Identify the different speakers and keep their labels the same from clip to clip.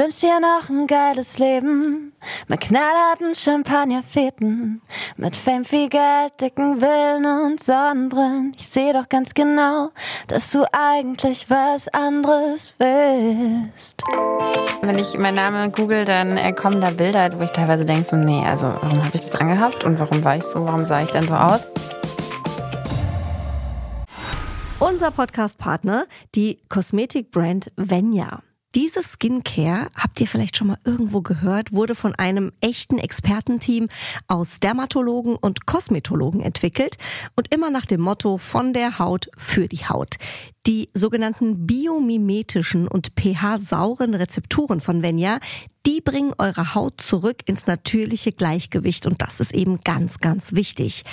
Speaker 1: wünsch dir noch ein geiles Leben mit knallharten Champagnerfeten, mit Fame, viel Geld, dicken Willen und Sonnenbrillen. Ich seh doch ganz genau, dass du eigentlich was anderes willst.
Speaker 2: Wenn ich meinen Namen google, dann kommen da Bilder, wo ich teilweise denke, so, nee, also warum habe ich das angehabt und warum war ich so, warum sah ich denn so aus?
Speaker 3: Unser Podcast-Partner, die Kosmetikbrand Venya. Diese Skincare, habt ihr vielleicht schon mal irgendwo gehört, wurde von einem echten Expertenteam aus Dermatologen und Kosmetologen entwickelt und immer nach dem Motto von der Haut für die Haut. Die sogenannten biomimetischen und pH-sauren Rezepturen von Venya, die bringen eure Haut zurück ins natürliche Gleichgewicht und das ist eben ganz, ganz wichtig.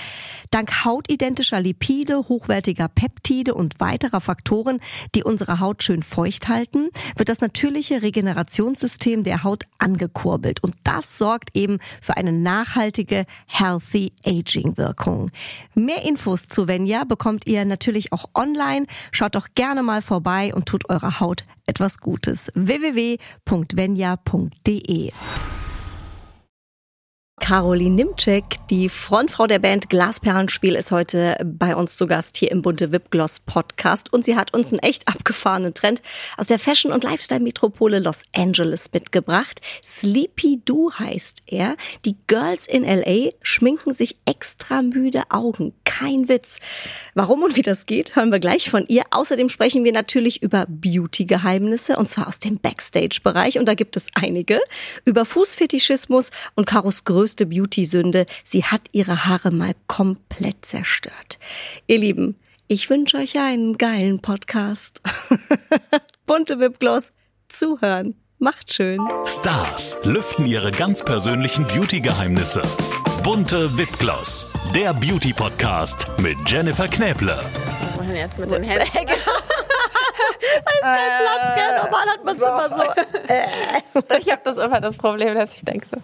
Speaker 3: Dank hautidentischer Lipide, hochwertiger Peptide und weiterer Faktoren, die unsere Haut schön feucht halten, wird das natürliche Regenerationssystem der Haut angekurbelt und das sorgt eben für eine nachhaltige Healthy Aging Wirkung. Mehr Infos zu Venya bekommt ihr natürlich auch online. Schaut doch gerne mal vorbei und tut eurer Haut etwas Gutes. www.venya.de Caroline Nimczek, die Frontfrau der Band Glasperlenspiel, ist heute bei uns zu Gast hier im Bunte Wipgloss Podcast und sie hat uns einen echt abgefahrenen Trend aus der Fashion- und Lifestyle-Metropole Los Angeles mitgebracht. Sleepy Do heißt er. Die Girls in LA schminken sich extra müde Augen. Kein Witz. Warum und wie das geht, hören wir gleich von ihr. Außerdem sprechen wir natürlich über Beauty-Geheimnisse und zwar aus dem Backstage-Bereich und da gibt es einige. Über Fußfetischismus und Karos größte Beauty-Sünde. Sie hat ihre Haare mal komplett zerstört. Ihr Lieben, ich wünsche euch einen geilen Podcast. Bunte Wipgloss. Zuhören. Macht schön.
Speaker 4: Stars lüften ihre ganz persönlichen Beauty-Geheimnisse. Bunte Wipgloss, der Beauty-Podcast mit Jennifer Knäble.
Speaker 2: Wohin jetzt mit den Händen?
Speaker 3: Da ist kein Platz, gell? Normal hat man es immer so.
Speaker 2: Ich habe das immer das Problem, dass ich denke so,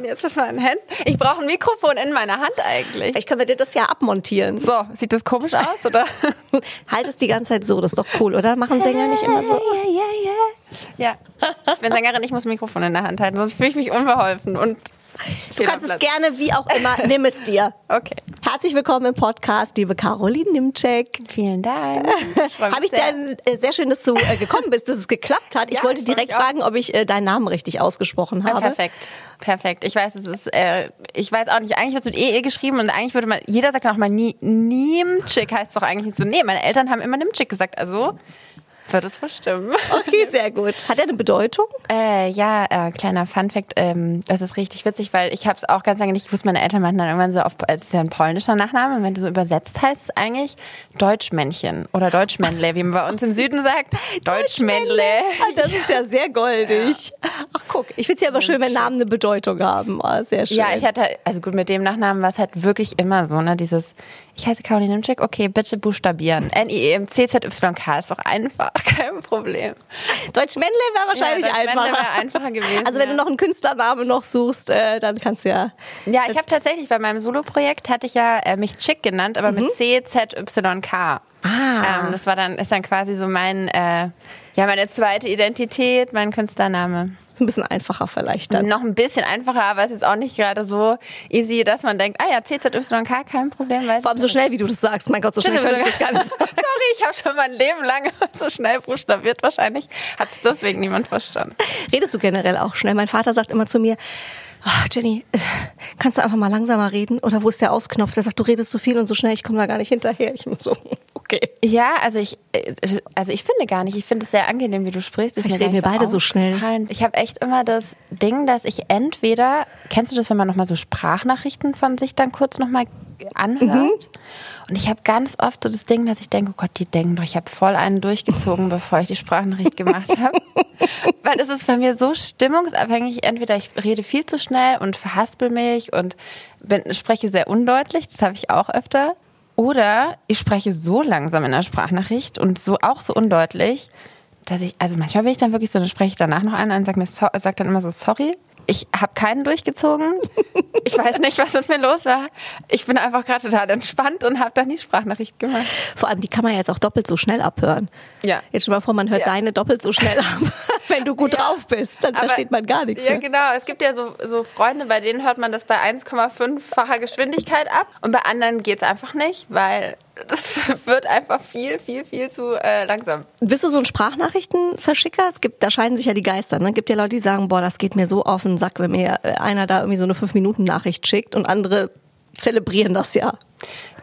Speaker 2: jetzt mit meinen Händen? Ich brauche ein Mikrofon in meiner Hand eigentlich.
Speaker 3: Vielleicht können wir dir das ja abmontieren.
Speaker 2: So, sieht das komisch aus, oder?
Speaker 3: Halt es die ganze Zeit so, das ist doch cool, oder? Machen Sänger nicht immer so?
Speaker 2: Ja. Ich bin Sängerin, ich muss ein Mikrofon in der Hand halten, sonst fühle ich mich unbeholfen und
Speaker 3: Du kannst es gerne, wie auch immer, nimm es dir.
Speaker 2: Okay.
Speaker 3: Herzlich willkommen im Podcast, liebe Caroline Nimczek.
Speaker 2: Vielen Dank.
Speaker 3: Habe ich denn äh, sehr schön, dass du äh, gekommen bist, dass es geklappt hat. Ich
Speaker 2: Ja,
Speaker 3: wollte direkt
Speaker 2: ich
Speaker 3: fragen, ob ich äh, deinen Namen richtig ausgesprochen
Speaker 2: Ja,
Speaker 3: habe.
Speaker 2: perfekt. Perfekt. Ich weiß, es ist, äh, ich weiß auch nicht, eigentlich wird es mit EE geschrieben und eigentlich würde man, jeder sagt dann auch mal Niemczyk heißt es doch eigentlich nicht so. Nee, meine Eltern haben immer Nimczyk gesagt, also wird es verstimmen.
Speaker 3: Okay, sehr gut. Hat er eine Bedeutung?
Speaker 2: Äh, ja, äh, kleiner Funfact, ähm, das ist richtig witzig, weil ich habe es auch ganz lange nicht gewusst. Meine Eltern meinten dann irgendwann so, auf, äh, das ist ja ein polnischer Nachname, und wenn du so übersetzt heißt es eigentlich Deutschmännchen oder Deutschmännle, wie man bei uns im Süden sagt. Deutschmännle.
Speaker 3: Ah, Das ist ja sehr goldig. Ach guck, ich finde es ja aber schön, wenn Namen eine Bedeutung haben. Ah, sehr schön.
Speaker 2: Ja, ich hatte, also gut, mit dem Nachnamen war es halt wirklich immer so, ne, dieses, ich heiße Caroline Nimczyk, okay, bitte buchstabieren. N-I-E-M-C-Z-Y-K ist doch einfach, kein Problem.
Speaker 3: Deutschmännle wäre wahrscheinlich
Speaker 2: Ja,
Speaker 3: einfacher.
Speaker 2: wäre einfacher gewesen,
Speaker 3: Also wenn
Speaker 2: ja.
Speaker 3: du noch einen Künstlernamen noch suchst, äh, dann kannst du ja.
Speaker 2: Ja, ich habe tatsächlich bei meinem Solo-Projekt hatte ich ja äh, mich Chick genannt, aber mit C-Z-Y-K.
Speaker 3: Ah.
Speaker 2: Ähm, das war dann, ist dann quasi so mein, äh, ja, meine zweite Identität, mein Künstlername.
Speaker 3: Ist ein bisschen einfacher vielleicht dann.
Speaker 2: Noch ein bisschen einfacher, aber es ist auch nicht gerade so easy, dass man denkt, ah ja, CZYK, kein Problem. Weiß
Speaker 3: Vor allem so schnell, wie du das sagst. Mein Gott, so schnell könnte ich das gar nicht.
Speaker 2: Sorry, ich habe schon mein Leben lang so schnell buchstabiert. Wahrscheinlich hat es deswegen niemand verstanden.
Speaker 3: Redest du generell auch schnell? Mein Vater sagt immer zu mir, "Ah, Jenny, äh, kannst du einfach mal langsamer reden? Oder wo ist der Ausknopf? Der sagt, du redest so viel und so schnell, ich komme da gar nicht hinterher. Ich bin so, okay.
Speaker 2: Ja, also ich, äh, also ich finde gar nicht. Ich finde es sehr angenehm, wie du sprichst. Ist
Speaker 3: Vielleicht
Speaker 2: mir
Speaker 3: reden wir beide so schnell.
Speaker 2: Ich habe echt immer das Ding, dass ich entweder, kennst du das, wenn man nochmal so Sprachnachrichten von sich dann kurz nochmal anhört?
Speaker 3: Mhm.
Speaker 2: Und ich habe ganz oft so das Ding, dass ich denke, oh Gott, die denken doch, ich habe voll einen durchgezogen, bevor ich die Sprachnachricht gemacht habe. Weil es ist bei mir so stimmungsabhängig. Entweder ich rede viel zu schnell und verhaspel mich und bin, spreche sehr undeutlich, das habe ich auch öfter. Oder ich spreche so langsam in der Sprachnachricht und so auch so undeutlich, dass ich, also manchmal bin ich dann wirklich so, dann spreche ich danach noch einen an und sage so, sag dann immer so, sorry, ich habe keinen durchgezogen. Ich weiß nicht, was mit mir los war. Ich bin einfach gerade total entspannt und habe dann die Sprachnachricht gemacht.
Speaker 3: Vor allem, die kann man jetzt auch doppelt so schnell abhören.
Speaker 2: Ja.
Speaker 3: Jetzt stell mal vor, man hört
Speaker 2: Ja.
Speaker 3: deine doppelt so schnell ab. Wenn du gut
Speaker 2: Ja.
Speaker 3: drauf bist, dann
Speaker 2: Aber-
Speaker 3: versteht man gar nichts
Speaker 2: Ja,
Speaker 3: mehr.
Speaker 2: genau. Es gibt ja so, so Freunde, bei denen hört man das bei 1,5-facher Geschwindigkeit ab. Und bei anderen geht es einfach nicht, weil das wird einfach viel, viel, viel zu äh, langsam.
Speaker 3: Bist du so ein Sprachnachrichtenverschicker? Es gibt, da scheiden sich ja die Geister. Ne? Es gibt ja Leute, die sagen, boah, das geht mir so auf den Sack, wenn mir äh, einer da irgendwie so eine 5-Minuten-Nachricht schickt und andere zelebrieren das ja.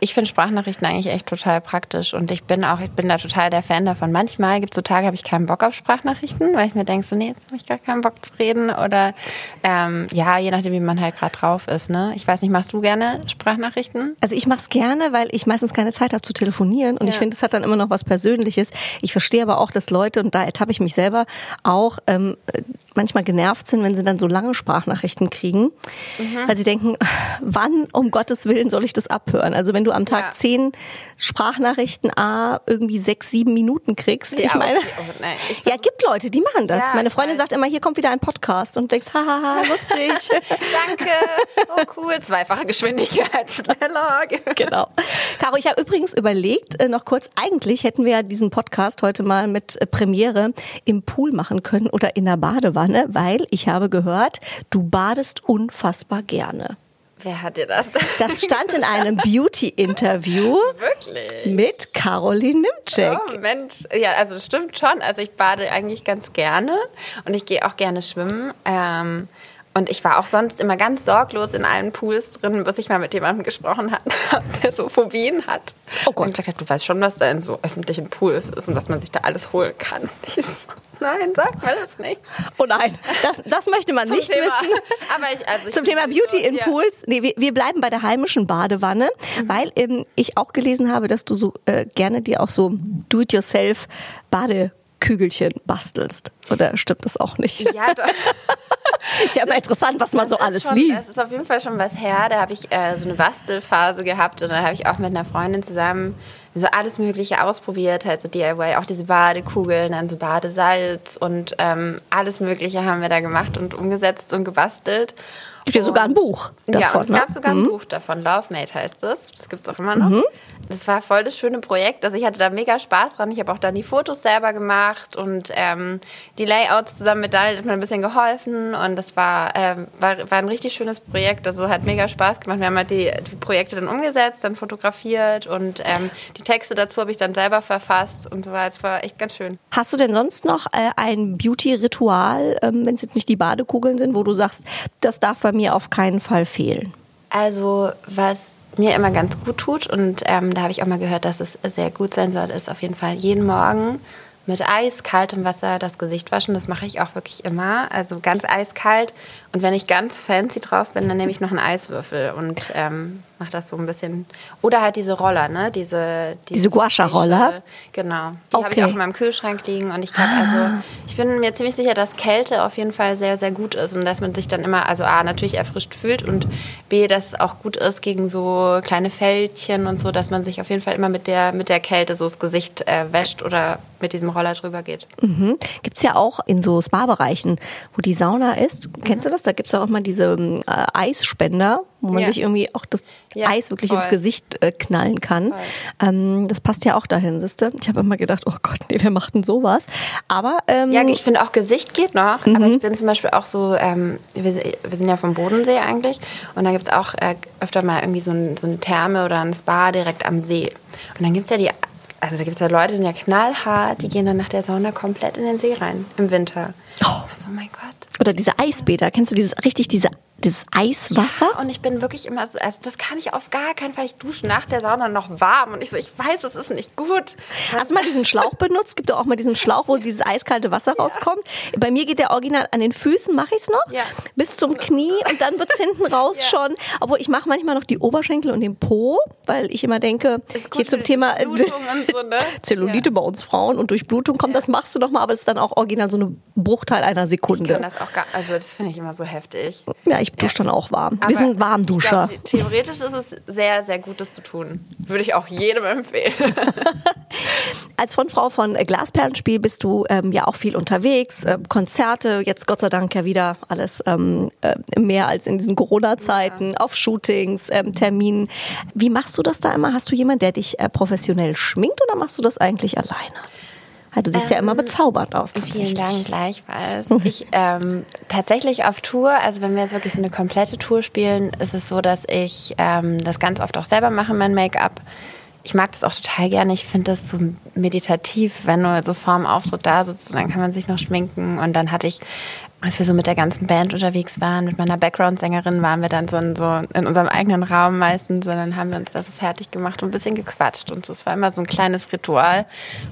Speaker 2: Ich finde Sprachnachrichten eigentlich echt total praktisch und ich bin auch, ich bin da total der Fan davon. Manchmal gibt es so Tage, habe ich keinen Bock auf Sprachnachrichten, weil ich mir denke, so, nee, jetzt habe ich gar keinen Bock zu reden oder ähm, ja, je nachdem, wie man halt gerade drauf ist. Ne? Ich weiß nicht, machst du gerne Sprachnachrichten?
Speaker 3: Also ich mache es gerne, weil ich meistens keine Zeit habe zu telefonieren und ich
Speaker 2: Ja.
Speaker 3: finde, es hat dann immer noch was Persönliches. Ich verstehe aber auch, dass Leute, und da ertappe ich mich selber auch, ähm, äh, manchmal genervt sind, wenn sie dann so lange Sprachnachrichten kriegen, weil sie denken, wann um Gottes Willen soll ich das abhören? Also wenn du am Tag
Speaker 2: Ja.
Speaker 3: zehn Sprachnachrichten A irgendwie sechs, sieben Minuten kriegst, ich
Speaker 2: Ja,
Speaker 3: meine...
Speaker 2: okay. Oh, nein, ich
Speaker 3: Ja, gibt Leute, die machen das.
Speaker 2: Ja,
Speaker 3: Meine
Speaker 2: ich
Speaker 3: Freundin sagt immer, hier kommt wieder ein Podcast und du denkst, hahaha, lustig.
Speaker 2: Danke. Oh cool, zweifache Geschwindigkeit. Schneller.
Speaker 3: genau. Caro, ich habe übrigens überlegt, äh, noch kurz, eigentlich hätten wir ja diesen Podcast heute mal mit äh, Premiere im Pool machen können oder in der Badewanne, weil ich habe gehört, du badest unfassbar gerne.
Speaker 2: Wer hat dir das?
Speaker 3: Das stand in einem Beauty-Interview
Speaker 2: Wirklich?
Speaker 3: mit Caroline Nimczek.
Speaker 2: Oh Mensch, ja, also das stimmt schon. Also ich bade eigentlich ganz gerne und ich gehe auch gerne schwimmen. Ähm, und ich war auch sonst immer ganz sorglos in allen Pools drin, bis ich mal mit jemandem gesprochen habe, der so Phobien hat.
Speaker 3: Oh Gott.
Speaker 2: Und gesagt hat, du weißt schon, was da in so öffentlichen Pools ist und was man sich da alles holen kann. So, Nein, sag mir das nicht.
Speaker 3: Oh nein, das, das möchte man nicht
Speaker 2: Thema-
Speaker 3: wissen.
Speaker 2: Aber ich, also ich
Speaker 3: Zum Thema Beauty in
Speaker 2: ja.
Speaker 3: Pools. Nee, wir, wir bleiben bei der heimischen Badewanne, weil ähm, ich auch gelesen habe, dass du so äh, gerne dir auch so do-it-yourself Badekügelchen bastelst. Oder stimmt das auch nicht?
Speaker 2: Ja, doch.
Speaker 3: Ist ja immer interessant, was man so
Speaker 2: Das ist
Speaker 3: alles
Speaker 2: schon,
Speaker 3: liest.
Speaker 2: Das ist auf jeden Fall schon was her. Da habe ich äh, so eine Bastelphase gehabt und dann habe ich auch mit einer Freundin zusammen so alles Mögliche ausprobiert, halt so DIY, auch diese Badekugeln, dann so Badesalz und ähm, alles Mögliche haben wir da gemacht und umgesetzt und gebastelt.
Speaker 3: Gibt ja sogar ein Buch
Speaker 2: ja,
Speaker 3: davon,
Speaker 2: und es
Speaker 3: ne?
Speaker 2: gab sogar ein Buch davon. Lovemate heißt es. Das gibt es auch immer noch. Das war voll das schöne Projekt. Also ich hatte da mega Spaß dran. Ich habe auch dann die Fotos selber gemacht und ähm, die Layouts zusammen mit Daniel hat mir ein bisschen geholfen. Und das war, ähm, war, war ein richtig schönes Projekt. Also hat mega Spaß gemacht. Wir haben halt die, die Projekte dann umgesetzt, dann fotografiert und ähm, die Texte dazu habe ich dann selber verfasst und so weiter. Es war echt ganz schön.
Speaker 3: Hast du denn sonst noch äh, ein Beauty-Ritual, ähm, wenn es jetzt nicht die Badekugeln sind, wo du sagst, das darf bei mir auf keinen Fall fehlen?
Speaker 2: Also, was mir immer ganz gut tut, und ähm, da habe ich auch mal gehört, dass es sehr gut sein soll, ist auf jeden Fall jeden Morgen mit eiskaltem Wasser das Gesicht waschen. Das mache ich auch wirklich immer. Also ganz eiskalt. Und wenn ich ganz fancy drauf bin, dann nehme ich noch einen Eiswürfel und ähm, mache das so ein bisschen. Oder halt diese Roller, ne? Diese,
Speaker 3: Diese Gua-Sha-Roller?
Speaker 2: Facial- Genau. Die habe ich
Speaker 3: Okay.
Speaker 2: auch in meinem Kühlschrank liegen. Und ich glaube, also, ich bin mir ziemlich sicher, dass Kälte auf jeden Fall sehr, sehr gut ist. Und dass man sich dann immer, also A, natürlich erfrischt fühlt und B, dass es auch gut ist gegen so kleine Fältchen und so, dass man sich auf jeden Fall immer mit der, mit der Kälte so das Gesicht äh, wäscht oder mit diesem Roller drüber geht.
Speaker 3: Mhm. Gibt's ja auch in so Spa-Bereichen, wo die Sauna ist. Kennst du das? Da gibt's ja auch mal diese ähm, äh, Eisspender, wo man
Speaker 2: Ja.
Speaker 3: sich irgendwie auch das
Speaker 2: Ja,
Speaker 3: Eis wirklich
Speaker 2: voll.
Speaker 3: ins Gesicht äh, knallen kann. Ähm, das passt ja auch dahin, siehste. Ich habe immer gedacht, oh Gott, nee, wer macht denn sowas? Aber ähm,
Speaker 2: Ja, ich finde auch Gesicht geht noch, aber ich bin zum Beispiel auch so, ähm, wir, wir sind ja vom Bodensee eigentlich und da gibt es auch äh, öfter mal irgendwie so, ein, so eine Therme oder ein Spa direkt am See. Und dann gibt es ja die, also da gibt es ja Leute, die sind ja knallhart, die gehen dann nach der Sauna komplett in den See rein, im Winter.
Speaker 3: Oh.
Speaker 2: Also, oh mein Gott.
Speaker 3: oder diese Eisbäder, kennst du dieses richtig diese dieses Eiswasser?
Speaker 2: Und ich bin wirklich immer so, also das kann ich auf gar keinen Fall. Ich dusche nach der Sauna noch warm und ich so, ich weiß, es ist nicht gut.
Speaker 3: Hast du mal diesen Schlauch benutzt? Gibt doch auch mal diesen Schlauch, wo dieses eiskalte Wasser rauskommt. Bei mir geht der original an den Füßen, mache ich es noch,
Speaker 2: Ja.
Speaker 3: bis zum Knie und dann wird's hinten raus
Speaker 2: Ja.
Speaker 3: schon. Obwohl ich mache manchmal noch die Oberschenkel und den Po, weil ich immer denke, hier zum Thema äh,
Speaker 2: so, ne?
Speaker 3: Zellulite bei uns Frauen und Durchblutung kommt, das machst du noch mal, aber es ist dann auch original so ein Bruchteil einer
Speaker 2: Ich
Speaker 3: Sekunde.
Speaker 2: kann das auch gar, also das finde ich immer so heftig.
Speaker 3: ja, ich dusche dann auch warm. Wir
Speaker 2: Aber
Speaker 3: sind Warmduscher.
Speaker 2: ich glaub, theoretisch ist es sehr, sehr gut, das zu tun. Würde ich auch jedem empfehlen.
Speaker 3: Als Frontfrau von Glasperlenspiel bist du ähm, ja auch viel unterwegs, äh, Konzerte, jetzt Gott sei Dank ja wieder alles ähm, äh, mehr als in diesen Corona-Zeiten, auf Shootings, ähm, Terminen. Wie machst du das da immer? Hast du jemanden, der dich äh, professionell schminkt oder machst du das eigentlich alleine? Du siehst ähm, ja immer ähm, bezaubernd aus.
Speaker 2: Vielen Dank, gleichfalls. Ich ähm, tatsächlich auf Tour, also wenn wir jetzt wirklich so eine komplette Tour spielen, ist es so, dass ich ähm, das ganz oft auch selber mache, mein Make-up. Ich mag das auch total gerne. Ich finde das so meditativ, wenn du so vorm Auftritt da sitzt und dann kann man sich noch schminken. Und dann hatte ich als wir so mit der ganzen Band unterwegs waren, mit meiner Background-Sängerin, waren wir dann so in, so in unserem eigenen Raum meistens, sondern haben wir uns da so fertig gemacht und ein bisschen gequatscht und so. Es war immer so ein kleines Ritual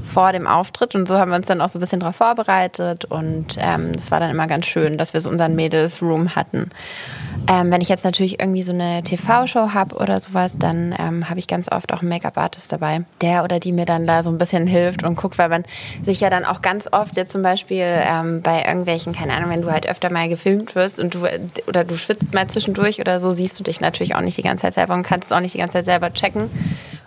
Speaker 2: vor dem Auftritt und so haben wir uns dann auch so ein bisschen darauf vorbereitet und ähm, das war dann immer ganz schön, dass wir so unseren Mädels-Room hatten. Ähm, wenn ich jetzt natürlich irgendwie so eine TV-Show habe oder sowas, dann ähm, habe ich ganz oft auch einen Make-up-Artist dabei, der oder die mir dann da so ein bisschen hilft und guckt, weil man sich ja dann auch ganz oft jetzt zum Beispiel ähm, bei irgendwelchen, keine Ahnung, wenn du halt öfter mal gefilmt wirst und du oder du schwitzt mal zwischendurch oder so, siehst du dich natürlich auch nicht die ganze Zeit selber und kannst auch nicht die ganze Zeit selber checken.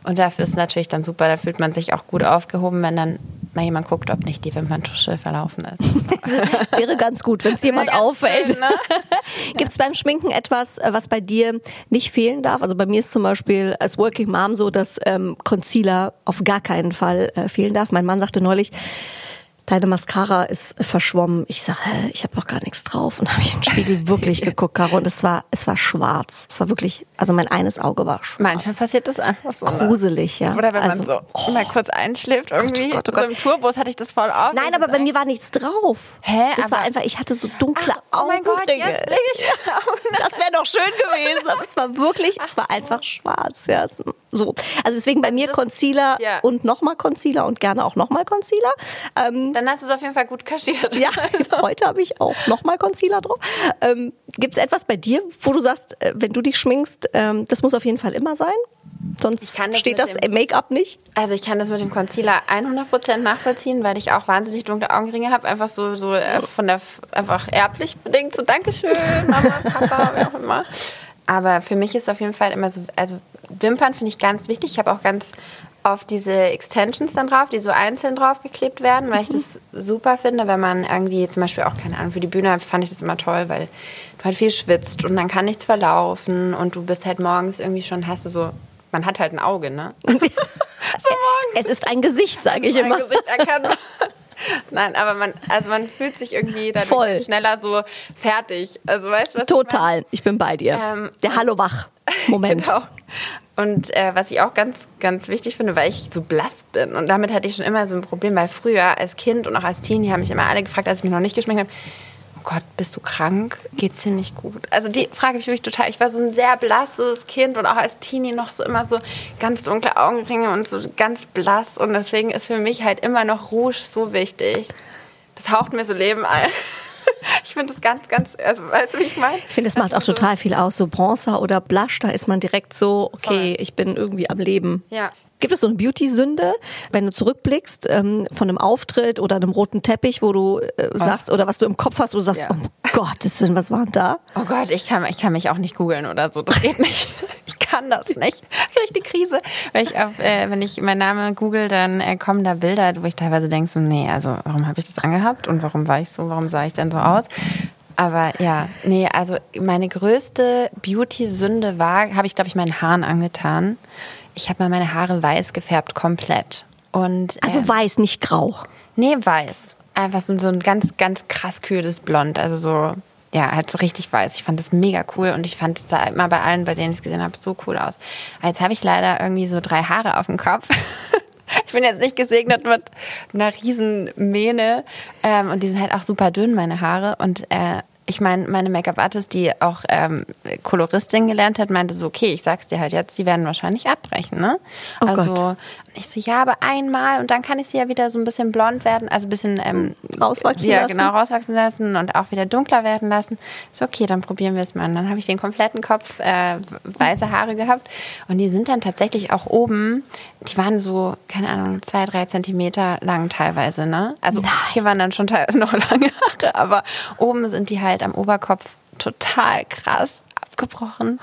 Speaker 2: Und dafür ist es natürlich dann super, da fühlt man sich auch gut aufgehoben, wenn dann mal jemand guckt, ob nicht die Wimperntusche verlaufen ist.
Speaker 3: Also, wäre ganz gut, wenn es jemand auffällt. ne? Gibt es beim Schminken etwas, äh, was bei dir nicht fehlen darf? Also bei mir ist zum Beispiel als Working Mom so, dass ähm, Concealer auf gar keinen Fall äh, fehlen darf. Mein Mann sagte neulich, deine Mascara ist verschwommen. Ich sage, ich habe noch gar nichts drauf. Und habe ich in den Spiegel wirklich geguckt, Caro, und es war, es war schwarz. Es war wirklich, also mein eines Auge war schwarz.
Speaker 2: Manchmal passiert das einfach so.
Speaker 3: Ne? Gruselig, ja.
Speaker 2: Oder wenn also, man so oh, mal kurz einschläft irgendwie. Gott, oh Gott, oh Gott. So im Tourbus hatte ich das voll auf.
Speaker 3: Nein, aber bei mir war nichts drauf. Hä? Das aber war einfach, ich hatte so dunkle Ach, Augenringe. Oh mein Gott, jetzt blicke ich Das wäre doch schön gewesen. Aber es war wirklich, es war einfach schwarz. Ja, so. Also deswegen bei also mir Concealer ja. und nochmal Concealer und gerne auch nochmal Concealer.
Speaker 2: Ähm, Dann hast du es auf jeden Fall gut kaschiert.
Speaker 3: Ja, heute habe ich auch nochmal Concealer drauf. Ähm, Gibt es etwas bei dir, wo du sagst, äh, wenn du dich schminkst, ähm, das muss auf jeden Fall immer sein? Sonst das steht das Make-up nicht?
Speaker 2: Also ich kann das mit dem Concealer 100% nachvollziehen, weil ich auch wahnsinnig dunkle Augenringe habe. Einfach so, so äh, von der, einfach erblich bedingt. So Dankeschön, Mama, Papa, wie auch immer. Aber für mich ist auf jeden Fall immer so, also Wimpern finde ich ganz wichtig. Ich habe auch ganz auf diese Extensions dann drauf, die so einzeln draufgeklebt werden, weil ich das super finde, wenn man irgendwie zum Beispiel auch, keine Ahnung, für die Bühne fand ich das immer toll, weil du halt viel schwitzt und dann kann nichts verlaufen und du bist halt morgens irgendwie schon, hast du so, man hat halt ein Auge, ne? so
Speaker 3: es ist ein Gesicht, sage ich immer. Ein Gesicht erkennbar.
Speaker 2: Nein, aber man, also man fühlt sich irgendwie dadurch Voll. schneller so fertig. Also weißt was?
Speaker 3: Total. Ich, ich bin bei dir. Ähm, Der Hallo wach. Moment. genau.
Speaker 2: Und äh, was ich auch ganz, ganz wichtig finde, weil ich so blass bin. Und damit hatte ich schon immer so ein Problem, weil früher als Kind und auch als Teenie haben mich immer alle gefragt, als ich mich noch nicht geschminkt habe, oh Gott, bist du krank? Geht's dir nicht gut? Also die frage ich mich total. Ich war so ein sehr blasses Kind und auch als Teenie noch so immer so ganz dunkle Augenringe und so ganz blass. Und deswegen ist für mich halt immer noch Rouge so wichtig. Das haucht mir so Leben ein. Ich finde das ganz, ganz, also weißt du, wie ich meine?
Speaker 3: Ich finde, es macht auch so total viel aus. So Bronzer oder Blush, da ist man direkt so, okay, Voll. ich bin irgendwie am Leben. Ja. Gibt es so eine Beauty-Sünde, wenn du zurückblickst ähm, von einem Auftritt oder einem roten Teppich, wo du äh, sagst, oder was du im Kopf hast, wo du sagst, ja. oh Gott, was war denn da?
Speaker 2: Oh Gott, ich kann, ich kann mich auch nicht googeln oder so. Das geht nicht. Ich kann das nicht. Ich die Krise. Wenn ich, auf, äh, wenn ich meinen Namen google, dann äh, kommen da Bilder, wo ich teilweise denke, so, nee, also warum habe ich das angehabt und warum war ich so, warum sah ich denn so aus? Aber ja, nee, also meine größte Beauty-Sünde war, habe ich, glaube ich, meinen Haaren angetan ich habe mal meine Haare weiß gefärbt, komplett. Und,
Speaker 3: also äh, weiß, nicht grau.
Speaker 2: Nee, weiß. Einfach so, so ein ganz, ganz krass kühles Blond. Also so, ja, halt so richtig weiß. Ich fand das mega cool und ich fand es da immer bei allen, bei denen ich es gesehen habe, so cool aus. Aber jetzt habe ich leider irgendwie so drei Haare auf dem Kopf. ich bin jetzt nicht gesegnet mit einer riesen Mähne ähm, und die sind halt auch super dünn, meine Haare. Und äh, ich meine, meine Make-up-Artist, die auch ähm, Koloristin gelernt hat, meinte so, okay, ich sag's dir halt jetzt, die werden wahrscheinlich abbrechen, ne? Oh also Gott. Ich so, ja, aber einmal und dann kann ich sie ja wieder so ein bisschen blond werden, also ein bisschen ähm,
Speaker 3: rauswachsen
Speaker 2: ja,
Speaker 3: lassen.
Speaker 2: genau, rauswachsen lassen und auch wieder dunkler werden lassen. So, okay, dann probieren wir es mal. Und dann habe ich den kompletten Kopf äh, weiße Haare gehabt und die sind dann tatsächlich auch oben, die waren so, keine Ahnung, zwei, drei Zentimeter lang teilweise, ne? Also Nein. hier waren dann schon teilweise noch lange Haare, aber oben sind die halt am Oberkopf total krass abgebrochen.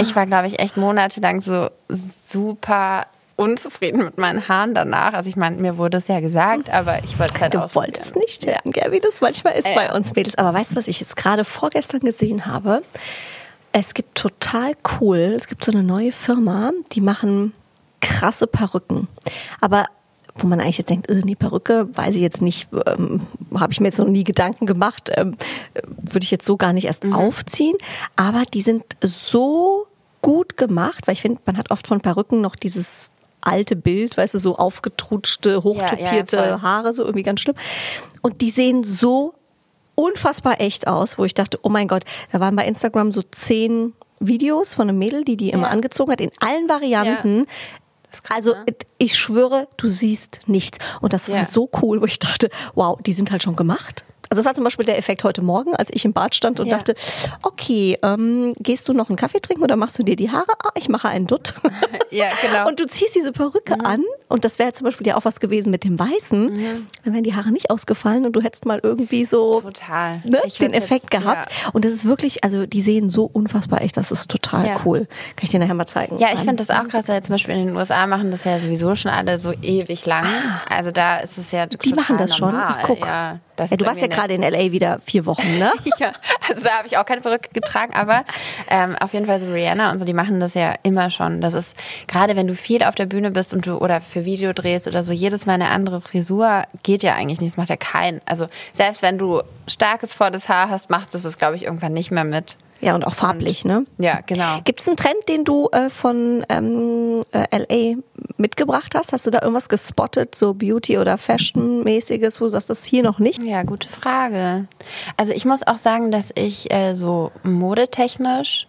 Speaker 2: Ich war, glaube ich, echt monatelang so super unzufrieden mit meinen Haaren danach. Also ich meine, mir wurde es ja gesagt, aber ich wollte es halt
Speaker 3: Du wolltest nicht ja. gell, wie das manchmal ist ja. bei uns Mädels. Aber weißt du, was ich jetzt gerade vorgestern gesehen habe? Es gibt total cool, es gibt so eine neue Firma, die machen krasse Perücken. Aber wo man eigentlich jetzt denkt, äh, nee, Perücke, weiß ich jetzt nicht, ähm, habe ich mir jetzt noch nie Gedanken gemacht, ähm, würde ich jetzt so gar nicht erst
Speaker 2: Mhm.
Speaker 3: aufziehen. Aber die sind so gut gemacht, weil ich finde, man hat oft von Perücken noch dieses alte Bild, weißt du, so aufgetrutschte, hochtopierte
Speaker 2: Ja, ja.
Speaker 3: Haare, so irgendwie ganz schlimm. Und die sehen so unfassbar echt aus, wo ich dachte, oh mein Gott, da waren bei Instagram so zehn Videos von einem Mädel, die die immer
Speaker 2: Ja.
Speaker 3: angezogen hat, in allen Varianten. Also
Speaker 2: ne?
Speaker 3: ich schwöre, du siehst nichts. Und das war so cool, wo ich dachte, wow, die sind halt schon gemacht. Also das war zum Beispiel der Effekt heute Morgen, als ich im Bad stand und
Speaker 2: Ja.
Speaker 3: dachte, okay, ähm, gehst du noch einen Kaffee trinken oder machst du dir die Haare? Ah, ich mache einen Dutt.
Speaker 2: Ja, genau.
Speaker 3: Und du ziehst diese Perücke an und das wäre zum Beispiel ja auch was gewesen mit dem Weißen. Dann wären die Haare nicht ausgefallen und du hättest mal irgendwie so
Speaker 2: Total.
Speaker 3: ne, den Effekt
Speaker 2: jetzt-
Speaker 3: gehabt. Und das ist wirklich, also die sehen so unfassbar echt, das ist total
Speaker 2: Ja.
Speaker 3: cool. Kann ich dir nachher mal zeigen.
Speaker 2: Ja, ich finde das auch krass, weil zum Beispiel in den USA machen das ja sowieso schon alle so ewig lang. Also da ist es ja
Speaker 3: Die machen das schon.
Speaker 2: normal.
Speaker 3: Ach, guck.
Speaker 2: Ja, das
Speaker 3: ja, du warst ja gerade in L.A. wieder vier Wochen, ne?
Speaker 2: Ja, also da habe ich auch keine Perücke getragen, aber ähm, auf jeden Fall so Rihanna und so, die machen das ja immer schon. Das ist, gerade wenn du viel auf der Bühne bist und du oder für Video drehst oder so, jedes Mal eine andere Frisur geht ja eigentlich nicht. Das macht ja keinen. Also selbst wenn du starkes volles Haar hast, macht es das, glaube ich, irgendwann nicht mehr mit.
Speaker 3: Ja, und auch farblich, ne?
Speaker 2: Ja, genau.
Speaker 3: Gibt es einen Trend, den du äh, von ähm, äh, LA mitgebracht hast? Hast du da irgendwas gespottet, so Beauty- oder Fashion-mäßiges, wo du sagst, das ist hier noch nicht?
Speaker 2: Ja, gute Frage. Also ich muss auch sagen, dass ich äh, so modetechnisch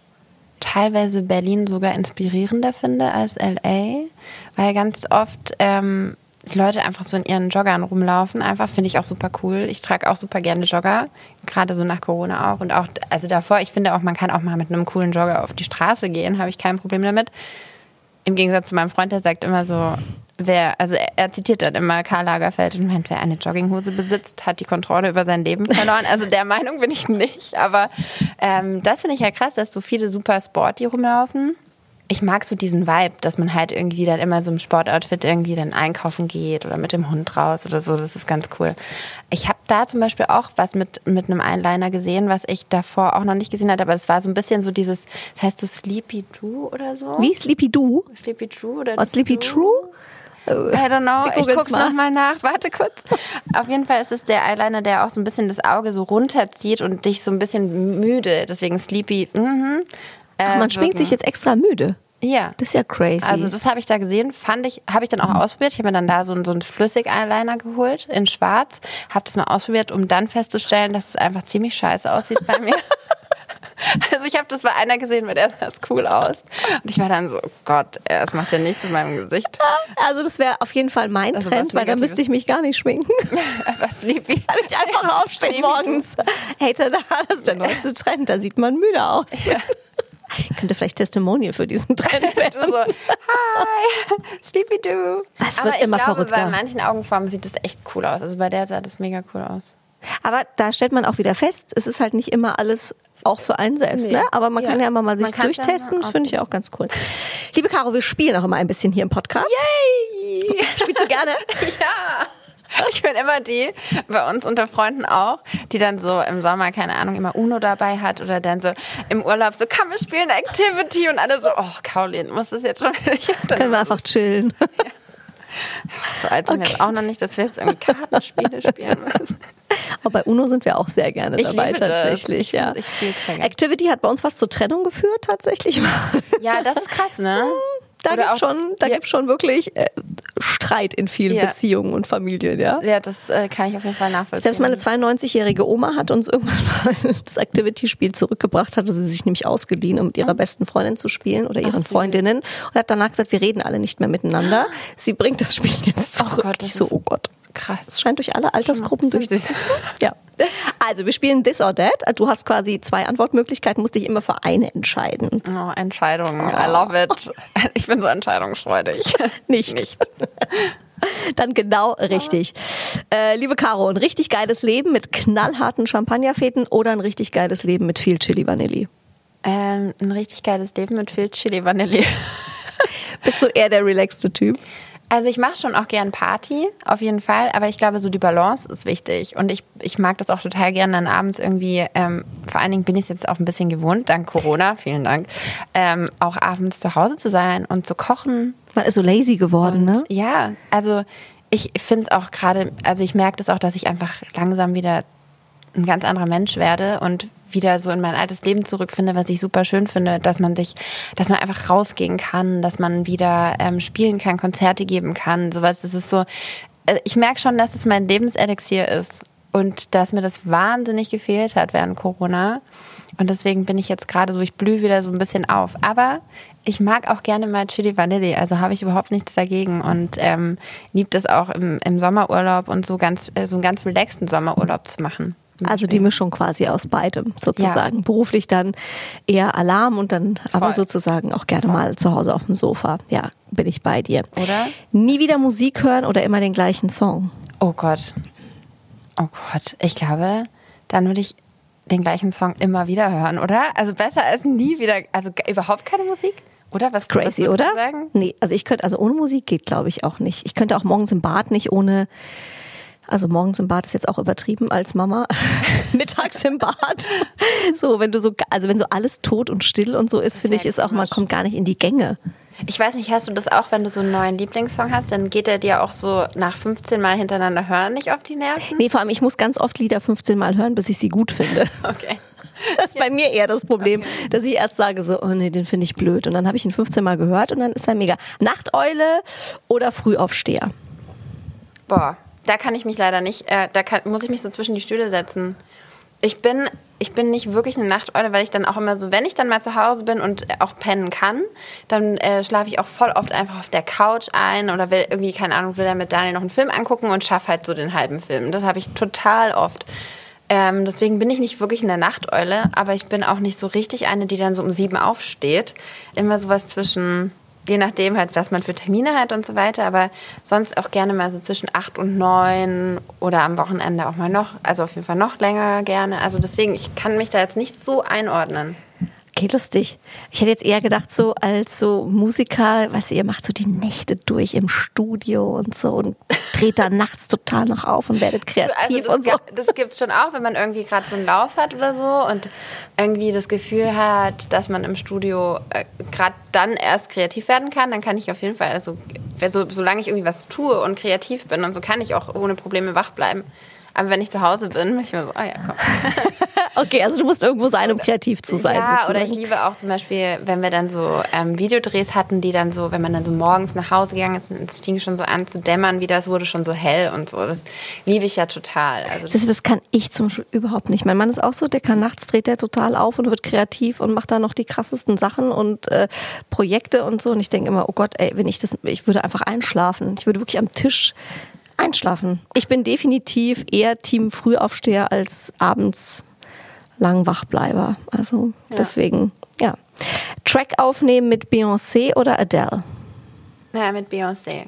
Speaker 2: teilweise Berlin sogar inspirierender finde als LA, weil ganz oft ähm, die Leute einfach so in ihren Joggern rumlaufen. Einfach finde ich auch super cool. Ich trage auch super gerne Jogger, gerade so nach Corona auch. Und auch, also davor, ich finde auch, man kann auch mal mit einem coolen Jogger auf die Straße gehen, habe ich kein Problem damit. Im Gegensatz zu meinem Freund, der sagt immer so, wer, also er, er zitiert dann immer Karl Lagerfeld und meint, wer eine Jogginghose besitzt, hat die Kontrolle über sein Leben verloren. Also der Meinung bin ich nicht. Aber ähm, das finde ich ja krass, dass so viele super Sporty rumlaufen. Ich mag so diesen Vibe, dass man halt irgendwie dann immer so im Sportoutfit irgendwie dann einkaufen geht oder mit dem Hund raus oder so. Das ist ganz cool. Ich habe da zum Beispiel auch was mit, mit einem Eyeliner gesehen, was ich davor auch noch nicht gesehen hatte. Aber es war so ein bisschen so dieses, das heißt so Sleepy Do oder so?
Speaker 3: Wie Sleepy Do?
Speaker 2: Sleepy True oder
Speaker 3: Oh, Sleepy True?
Speaker 2: I don't know. Ich guck's
Speaker 3: mal.
Speaker 2: nochmal nach. Warte kurz. Auf jeden Fall ist es der Eyeliner, der auch so ein bisschen das Auge so runterzieht und dich so ein bisschen müde. Deswegen Sleepy. Mhm. Äh,
Speaker 3: Ach, man schminkt sich jetzt extra müde.
Speaker 2: Ja.
Speaker 3: Das ist ja crazy.
Speaker 2: Also das habe ich da gesehen, fand ich, habe ich dann auch ausprobiert. Ich habe mir dann da so einen, so einen Flüssig-Eyeliner geholt in Schwarz, habe das mal ausprobiert, um dann festzustellen, dass es einfach ziemlich scheiße aussieht bei mir. Also ich habe das bei einer gesehen, weil der sah cool aus. Und ich war dann so, oh Gott, das macht ja nichts mit meinem Gesicht.
Speaker 3: Also das wäre auf jeden Fall mein
Speaker 2: Also
Speaker 3: Trend,
Speaker 2: was
Speaker 3: weil
Speaker 2: Negatives.
Speaker 3: müsste ich mich gar nicht schminken.
Speaker 2: Einfach sleepy.
Speaker 3: ich einfach aufstehen morgens. Hey, tada, das ist der neueste Trend. Da sieht man müde aus. Könnte vielleicht Testimonial für diesen Trend werden.
Speaker 2: so, hi, Sleepy Doo.
Speaker 3: Es
Speaker 2: Aber
Speaker 3: wird
Speaker 2: ich
Speaker 3: immer
Speaker 2: glaube,
Speaker 3: verrückter.
Speaker 2: bei manchen Augenformen sieht das echt cool aus. Also bei der sah das mega cool aus.
Speaker 3: Aber da stellt man auch wieder fest, es ist halt nicht immer alles auch für einen selbst,
Speaker 2: Nee.
Speaker 3: ne? Aber man
Speaker 2: Ja.
Speaker 3: kann ja immer mal sich durchtesten. das finde ich auch ganz cool. Liebe Caro, wir spielen auch immer ein bisschen hier im Podcast.
Speaker 2: Yay!
Speaker 3: Spielst du gerne?
Speaker 2: Ja. Ich bin immer die, bei uns unter Freunden auch, die dann so im Sommer, keine Ahnung, immer Uno dabei hat oder dann so im Urlaub so, kann wir spielen Activity und alle so, oh, Caroline, muss das jetzt schon wieder?
Speaker 3: Können wir einfach chillen.
Speaker 2: so alt sind wir jetzt auch noch nicht, dass wir jetzt irgendwie Kartenspiele spielen müssen.
Speaker 3: Aber bei UNO sind wir auch sehr gerne
Speaker 2: Ich
Speaker 3: dabei tatsächlich.
Speaker 2: Ich
Speaker 3: ja.
Speaker 2: find-.
Speaker 3: Activity hat bei uns was zur Trennung geführt tatsächlich.
Speaker 2: Ja, das ist krass, ne?
Speaker 3: Da gibt schon, da
Speaker 2: ja.
Speaker 3: gibt's schon wirklich äh, Streit in vielen
Speaker 2: Ja.
Speaker 3: Beziehungen und Familien, ja.
Speaker 2: Ja, das äh, kann ich auf jeden Fall nachvollziehen.
Speaker 3: Selbst meine 92-jährige Oma hat uns irgendwann mal das Activity-Spiel zurückgebracht, hatte sie sich nämlich ausgeliehen, um mit ihrer besten Freundin zu spielen oder ihren
Speaker 2: süß.
Speaker 3: Freundinnen und hat danach gesagt, wir reden alle nicht mehr miteinander. Sie bringt das Spiel jetzt zurück.
Speaker 2: Gott, das
Speaker 3: ich so, oh Gott.
Speaker 2: Krass.
Speaker 3: Es scheint durch alle Altersgruppen
Speaker 2: Schon mal
Speaker 3: durch.
Speaker 2: süß.
Speaker 3: Ja. Also, wir spielen This or That. Du hast quasi zwei Antwortmöglichkeiten, musst dich immer für eine entscheiden.
Speaker 2: Oh, Entscheidungen. I love it. Ich bin so entscheidungsfreudig.
Speaker 3: Nicht.
Speaker 2: Nicht.
Speaker 3: Dann genau richtig. Äh, liebe Caro, ein richtig geiles Leben mit knallharten Champagnerfeten oder ein richtig geiles Leben mit viel Chili Vanilli?
Speaker 2: Ähm, ein richtig geiles Leben mit viel Chili Vanille.
Speaker 3: Bist du eher der relaxte Typ?
Speaker 2: Also ich mache schon auch gern Party, auf jeden Fall, aber ich glaube, so die Balance ist wichtig. Und ich, ich mag das auch total gern dann abends irgendwie, ähm, vor allen Dingen bin ich es jetzt auch ein bisschen gewohnt, dank Corona, vielen Dank, ähm, auch abends zu Hause zu sein und zu kochen.
Speaker 3: Man ist so lazy geworden,
Speaker 2: Und
Speaker 3: ne?
Speaker 2: ja, also ich finde es auch gerade, also ich merke das auch, dass ich einfach langsam wieder ein ganz anderer Mensch werde und wieder so in mein altes Leben zurückfinde, was ich super schön finde, dass man sich, dass man einfach rausgehen kann, dass man wieder ähm, spielen kann, Konzerte geben kann, sowas. Das ist so, äh, ich merke schon, dass es mein Lebenselixier ist und dass mir das wahnsinnig gefehlt hat während Corona. Und deswegen bin ich jetzt gerade so, ich blühe wieder so ein bisschen auf. Aber ich mag auch gerne mal Chili Vanilli, also habe ich überhaupt nichts dagegen und ähm, liebe das auch im, im Sommerurlaub und so ganz äh, so einen ganz relaxten Sommerurlaub zu machen.
Speaker 3: Also die Mischung quasi aus beidem sozusagen. Ja. Beruflich dann eher Alarm und dann Voll. aber sozusagen auch gerne Voll. mal zu Hause auf dem Sofa. Ja, bin ich bei dir.
Speaker 2: Oder?
Speaker 3: Nie wieder Musik hören oder immer den gleichen Song?
Speaker 2: Oh Gott. Oh Gott. Ich glaube, dann würde ich den gleichen Song immer wieder hören, oder? Also besser als nie wieder, also überhaupt keine Musik? Oder was
Speaker 3: crazy, was oder? Nee, also ich könnte, also ohne Musik geht, glaube ich, auch nicht. Ich könnte auch morgens im Bad nicht ohne also morgens im Bad ist jetzt auch übertrieben als Mama. Mittags im Bad. So, wenn du so, also wenn so alles tot und still und so ist, finde ich, ist auch, man kommt gar nicht in die Gänge.
Speaker 2: Ich weiß nicht, hast du das auch, wenn du so einen neuen Lieblingssong hast, dann geht er dir auch so nach 15 Mal hintereinander hören nicht auf die Nerven?
Speaker 3: Nee, vor allem, ich muss ganz oft Lieder 15 Mal hören, bis ich sie gut finde.
Speaker 2: Okay.
Speaker 3: Das ist bei mir eher das Problem, okay. dass ich erst sage so, oh nee, den finde ich blöd. Und dann habe ich ihn 15 Mal gehört und dann ist er mega. Nachteule oder Frühaufsteher?
Speaker 2: Boah, da kann ich mich leider nicht, äh, da kann, muss ich mich so zwischen die Stühle setzen. Ich bin, ich bin nicht wirklich eine Nachteule, weil ich dann auch immer so, wenn ich dann mal zu Hause bin und auch pennen kann, dann äh, schlafe ich auch voll oft einfach auf der Couch ein oder will irgendwie, keine Ahnung, will dann mit Daniel noch einen Film angucken und schaffe halt so den halben Film. Das habe ich total oft. Ähm, deswegen bin ich nicht wirklich eine Nachteule, aber ich bin auch nicht so richtig eine, die dann so um sieben aufsteht. Immer sowas zwischen je nachdem halt, was man für Termine hat und so weiter, aber sonst auch gerne mal so zwischen acht und neun oder am Wochenende auch mal noch, also auf jeden Fall noch länger gerne. Also deswegen, ich kann mich da jetzt nicht so einordnen.
Speaker 3: Okay, lustig. Ich hätte jetzt eher gedacht, so als so Musiker, weißt du, ihr macht so die Nächte durch im Studio und so und dreht da nachts total noch auf und werdet kreativ
Speaker 2: also
Speaker 3: und so.
Speaker 2: Das gibt es schon auch, wenn man irgendwie gerade so einen Lauf hat oder so und irgendwie das Gefühl hat, dass man im Studio äh, gerade dann erst kreativ werden kann, dann kann ich auf jeden Fall, also so, solange ich irgendwie was tue und kreativ bin und so kann ich auch ohne Probleme wach bleiben. Aber wenn ich zu Hause bin, bin ich mir so, ah ja, komm.
Speaker 3: okay, also du musst irgendwo sein, um kreativ zu sein.
Speaker 2: Ja, sozusagen. oder ich liebe auch zum Beispiel, wenn wir dann so ähm, Videodrehs hatten, die dann so, wenn man dann so morgens nach Hause gegangen ist, es fing schon so an zu dämmern, wie das wurde schon so hell und so. Das liebe ich ja total. Also
Speaker 3: das, das, das kann ich zum Beispiel überhaupt nicht. Mein Mann ist auch so, der kann nachts dreht der total auf und wird kreativ und macht da noch die krassesten Sachen und äh, Projekte und so. Und ich denke immer, oh Gott, ey, wenn ich das, ich würde einfach einschlafen. Ich würde wirklich am Tisch Einschlafen. Ich bin definitiv eher Team Frühaufsteher als abends lang Wachbleiber. Also ja. deswegen, ja. Track aufnehmen mit Beyoncé oder Adele?
Speaker 2: Ja, mit Beyoncé.